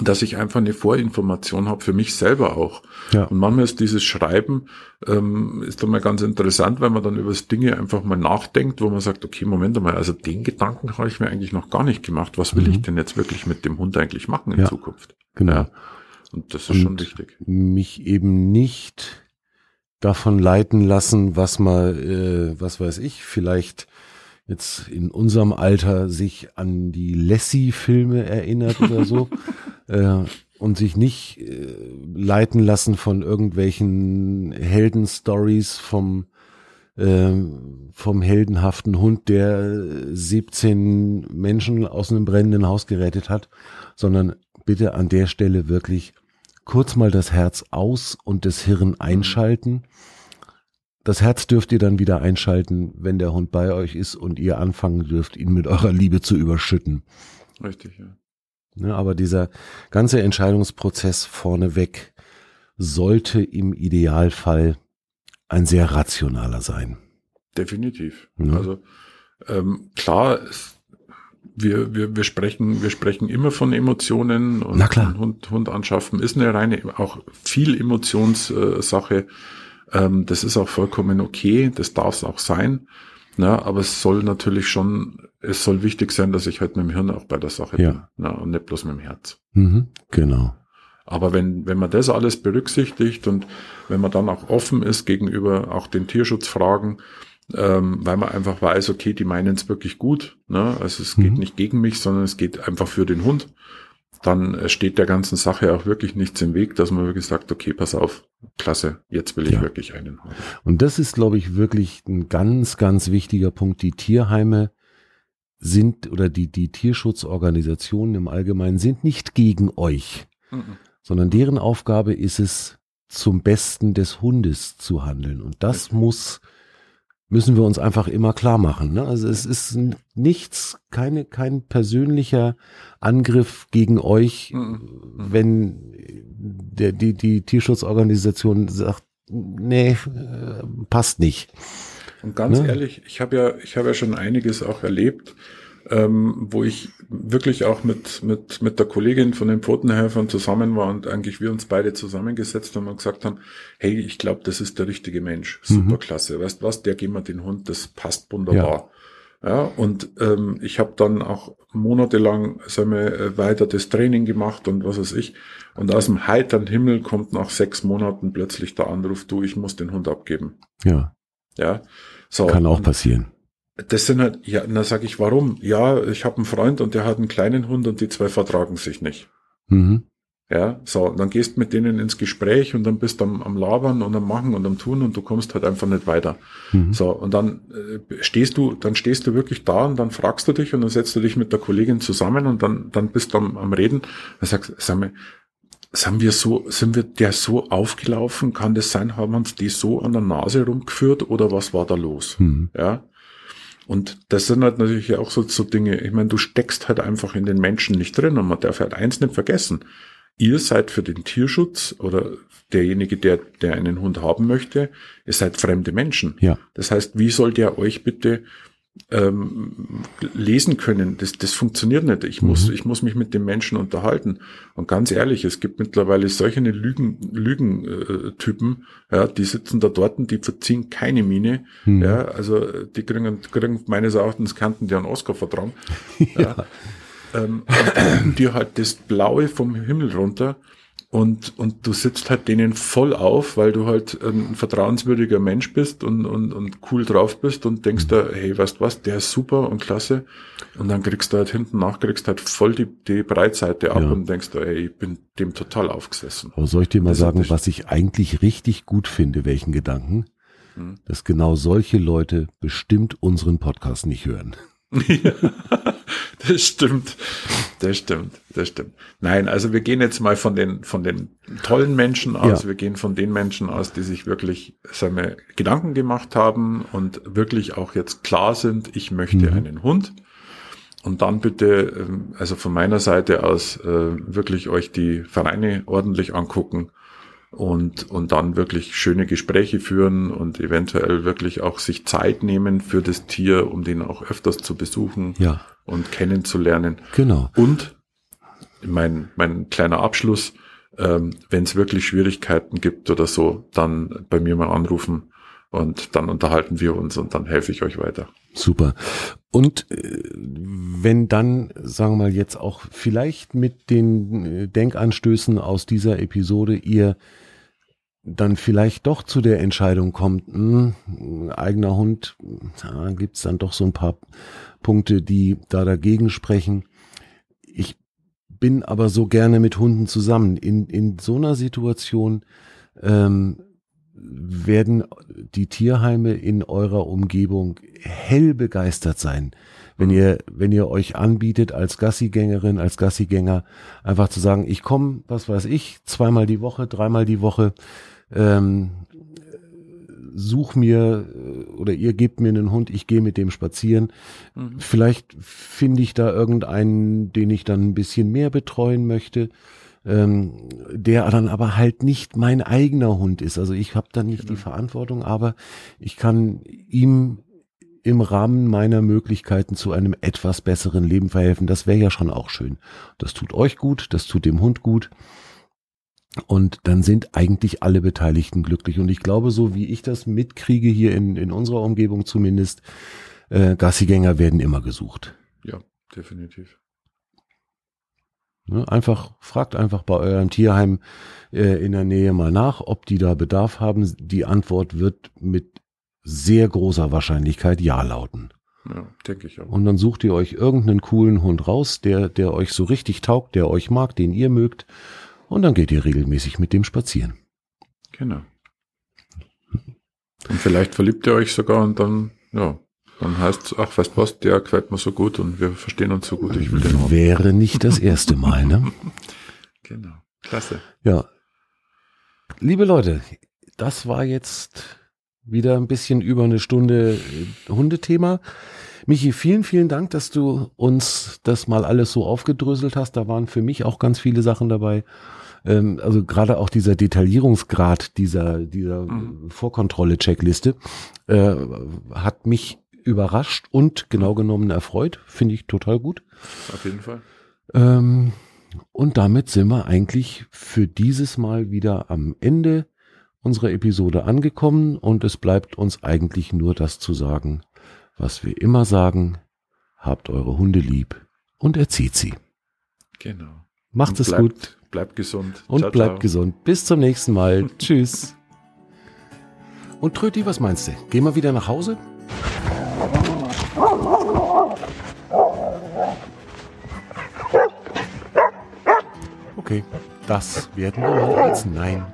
dass ich einfach eine Vorinformation habe für mich selber auch. Ja. Und manchmal ist dieses Schreiben ähm, ist dann mal ganz interessant, weil man dann über das Dinge einfach mal nachdenkt, wo man sagt, okay, Moment mal, also den Gedanken habe ich mir eigentlich noch gar nicht gemacht. Was will mhm. ich denn jetzt wirklich mit dem Hund eigentlich machen in
ja.
Zukunft?
Genau. Ja.
Und das ist Und schon wichtig.
Mich eben nicht davon leiten lassen, was mal, äh, was weiß ich, vielleicht jetzt in unserem Alter sich an die Lassie-Filme erinnert oder so äh, und sich nicht äh, leiten lassen von irgendwelchen Heldenstories vom äh, vom heldenhaften Hund, der 17 Menschen aus einem brennenden Haus gerettet hat, sondern bitte an der Stelle wirklich kurz mal das Herz aus und das Hirn einschalten das Herz dürft ihr dann wieder einschalten, wenn der Hund bei euch ist und ihr anfangen dürft, ihn mit eurer Liebe zu überschütten.
Richtig, ja.
Ne, aber dieser ganze Entscheidungsprozess vorneweg sollte im Idealfall ein sehr rationaler sein.
Definitiv. Ja. Also ähm, klar, es, wir, wir, wir sprechen, wir sprechen immer von Emotionen und
Na klar.
Hund, Hund anschaffen ist eine reine, auch viel Emotionssache. Ähm, das ist auch vollkommen okay, das darf es auch sein. Na, aber es soll natürlich schon, es soll wichtig sein, dass ich halt mit dem Hirn auch bei der Sache
Ja.
bin na, und nicht bloß mit dem Herz.
Mhm, genau.
Aber wenn, wenn man das alles berücksichtigt und wenn man dann auch offen ist gegenüber auch den Tierschutzfragen, ähm, weil man einfach weiß, okay, die meinen es wirklich gut, ne? also es geht
Mhm.
nicht gegen mich, sondern es geht einfach für den Hund, dann äh, steht der ganzen Sache auch wirklich nichts im Weg, dass man wirklich sagt, okay, pass auf, klasse, jetzt will ich
Ja.
wirklich einen Hund.
Und das ist, glaube ich, wirklich ein ganz, ganz wichtiger Punkt. Die Tierheime sind oder die, die Tierschutzorganisationen im Allgemeinen sind nicht gegen euch,
Mhm.
sondern deren Aufgabe ist es, zum Besten des Hundes zu handeln. Und das
Richtig.
muss, müssen wir uns einfach immer klar machen. Ne? Also es ist nichts, keine, kein persönlicher Angriff gegen euch,
Mhm.
wenn der, die, die Tierschutzorganisation sagt, nee, äh, passt nicht.
Und ganz
Ne?
ehrlich, ich habe ja, ich habe ja schon einiges auch erlebt, ähm, wo ich wirklich auch mit, mit, mit der Kollegin von den Pfotenhelfern zusammen war und eigentlich wir uns beide zusammengesetzt haben und gesagt haben, hey, ich glaube, das ist der richtige Mensch.
Mhm.
Superklasse. Weißt was, der geben wir den Hund, das passt wunderbar. Ja, und ähm, ich habe dann auch monatelang sagen wir, äh, weiter das Training gemacht und was weiß ich. Und aus dem heiteren Himmel kommt nach sechs Monaten plötzlich der Anruf, du, ich muss den Hund abgeben.
Ja,
Ja, so.
kann auch passieren.
Das sind halt, ja, na sag ich, warum? Ja, ich habe einen Freund und der hat einen kleinen Hund und die zwei vertragen sich nicht.
Mhm.
Ja, so, dann gehst mit denen ins Gespräch und dann bist du am, am Labern und am Machen und am Tun und du kommst halt einfach nicht weiter.
Mhm.
So, und dann äh, stehst du, dann stehst du wirklich da und dann fragst du dich und dann setzt du dich mit der Kollegin zusammen und dann, dann bist du am, am Reden. Dann sagst du, sag mal, sind wir so, sind wir der so aufgelaufen? Kann das sein? Haben uns die so an der Nase rumgeführt oder was war da los?
Mhm.
Ja. Und das sind halt natürlich auch so, so Dinge, ich meine, du steckst halt einfach in den Menschen nicht drin und man darf halt eins nicht vergessen. Ihr seid für den Tierschutz oder derjenige, der, der einen Hund haben möchte, ihr seid fremde Menschen.
Ja.
Das heißt, wie soll der euch bitte ähm, lesen können? Das, das funktioniert nicht. Ich muss,
Mhm.
ich muss mich mit dem Menschen unterhalten. Und ganz ehrlich, es gibt mittlerweile solche Lügen, Lügentypen, ja, die sitzen da dort und die verziehen keine Miene.
Mhm.
Ja, also äh, die kriegen, kriegen meines Erachtens kannten die einen Oscar vertragen. ja. Ähm, und geben dir halt das Blaue vom Himmel runter und, und du sitzt halt denen voll auf, weil du halt ein vertrauenswürdiger Mensch bist und, und, und cool drauf bist und denkst da, hey, weißt was, der ist super und klasse. Und dann kriegst du halt hinten nach, kriegst halt voll die, die Breitseite ab
Ja.
und denkst da, ey, ich bin dem total aufgesessen.
Aber soll ich dir mal
Das
sagen, was ich eigentlich richtig gut finde, welchen Gedanken?
Hm.
Dass genau solche Leute bestimmt unseren Podcast nicht hören.
Ja, das stimmt. Das stimmt. Das stimmt. Nein, also wir gehen jetzt mal von den, von den tollen Menschen aus.
Ja.
Wir gehen von den Menschen aus, die sich wirklich, wir, Gedanken gemacht haben und wirklich auch jetzt klar sind, ich möchte
Mhm.
einen Hund. Und dann bitte, ähm, also von meiner Seite aus, äh, wirklich euch die Vereine ordentlich angucken und, und dann wirklich schöne Gespräche führen und eventuell wirklich auch sich Zeit nehmen für das Tier, um den auch öfters zu besuchen
Ja,
und kennenzulernen.
genau.
Und mein, mein kleiner Abschluss, ähm, wenn es wirklich Schwierigkeiten gibt oder so, dann bei mir mal anrufen und dann unterhalten wir uns und dann helfe ich euch weiter.
Super. Und äh, wenn dann, sagen wir mal jetzt auch vielleicht mit den äh, Denkanstößen aus dieser Episode ihr dann vielleicht doch zu der Entscheidung kommt, mh, eigener Hund, da gibt's dann doch so ein paar Punkte, die da dagegen sprechen. Ich bin aber so gerne mit Hunden zusammen. In, in so einer Situation ähm, werden die Tierheime in eurer Umgebung hell begeistert sein, wenn ihr, wenn ihr euch anbietet als Gassigängerin, als Gassigänger, einfach zu sagen, ich komme, was weiß ich, zweimal die Woche, dreimal die Woche, ähm, such mir äh, oder ihr gebt mir einen Hund, ich gehe mit dem spazieren. Mhm. Vielleicht finde ich da irgendeinen, den ich dann ein bisschen mehr betreuen möchte, ähm, der dann aber halt nicht mein eigener Hund ist. Also ich habe da nicht genau. die Verantwortung, aber ich kann ihm im Rahmen meiner Möglichkeiten zu einem etwas besseren Leben verhelfen. Das wäre ja schon auch schön. Das tut euch gut, das tut dem Hund gut. Und dann sind eigentlich alle Beteiligten glücklich. Und ich glaube, so wie ich das mitkriege hier in, in unserer Umgebung zumindest, äh, Gassigänger werden immer gesucht.
Ja, definitiv.
Ne, einfach, fragt einfach bei eurem Tierheim äh, in der Nähe mal nach, ob die da Bedarf haben. Die Antwort wird mit sehr großer Wahrscheinlichkeit Ja lauten.
Ja, denke ich auch.
Und dann sucht ihr euch irgendeinen coolen Hund raus, der, der euch so richtig taugt, der euch mag, den ihr mögt und dann geht ihr regelmäßig mit dem spazieren.
Genau. Und vielleicht verliebt ihr euch sogar und dann, ja, dann heißt es, ach, weißt was, der gefällt mir so gut und wir verstehen uns so gut, ich will den
haben. Wäre nicht das erste Mal, ne?
genau. Klasse.
Ja. Liebe Leute, das war jetzt wieder ein bisschen über eine Stunde äh, Hundethema. Michi, vielen, vielen Dank, dass du uns das mal alles so aufgedröselt hast. Da waren für mich auch ganz viele Sachen dabei. Ähm, also gerade auch dieser Detaillierungsgrad dieser, dieser mhm. Vorkontrolle-Checkliste äh, hat mich überrascht und genau genommen erfreut. Finde ich total gut.
Auf jeden Fall.
Ähm, und damit sind wir eigentlich für dieses Mal wieder am Ende unserer Episode angekommen und es bleibt uns eigentlich nur das zu sagen, was wir immer sagen, habt eure Hunde lieb und erzieht sie.
Genau.
Macht und es bleibt, gut.
Bleibt gesund.
Und ciao, bleibt ciao. gesund. Bis zum nächsten Mal. Tschüss. Und Tröti, was meinst du? Gehen wir wieder nach Hause? Okay, das werden wir mal als Nein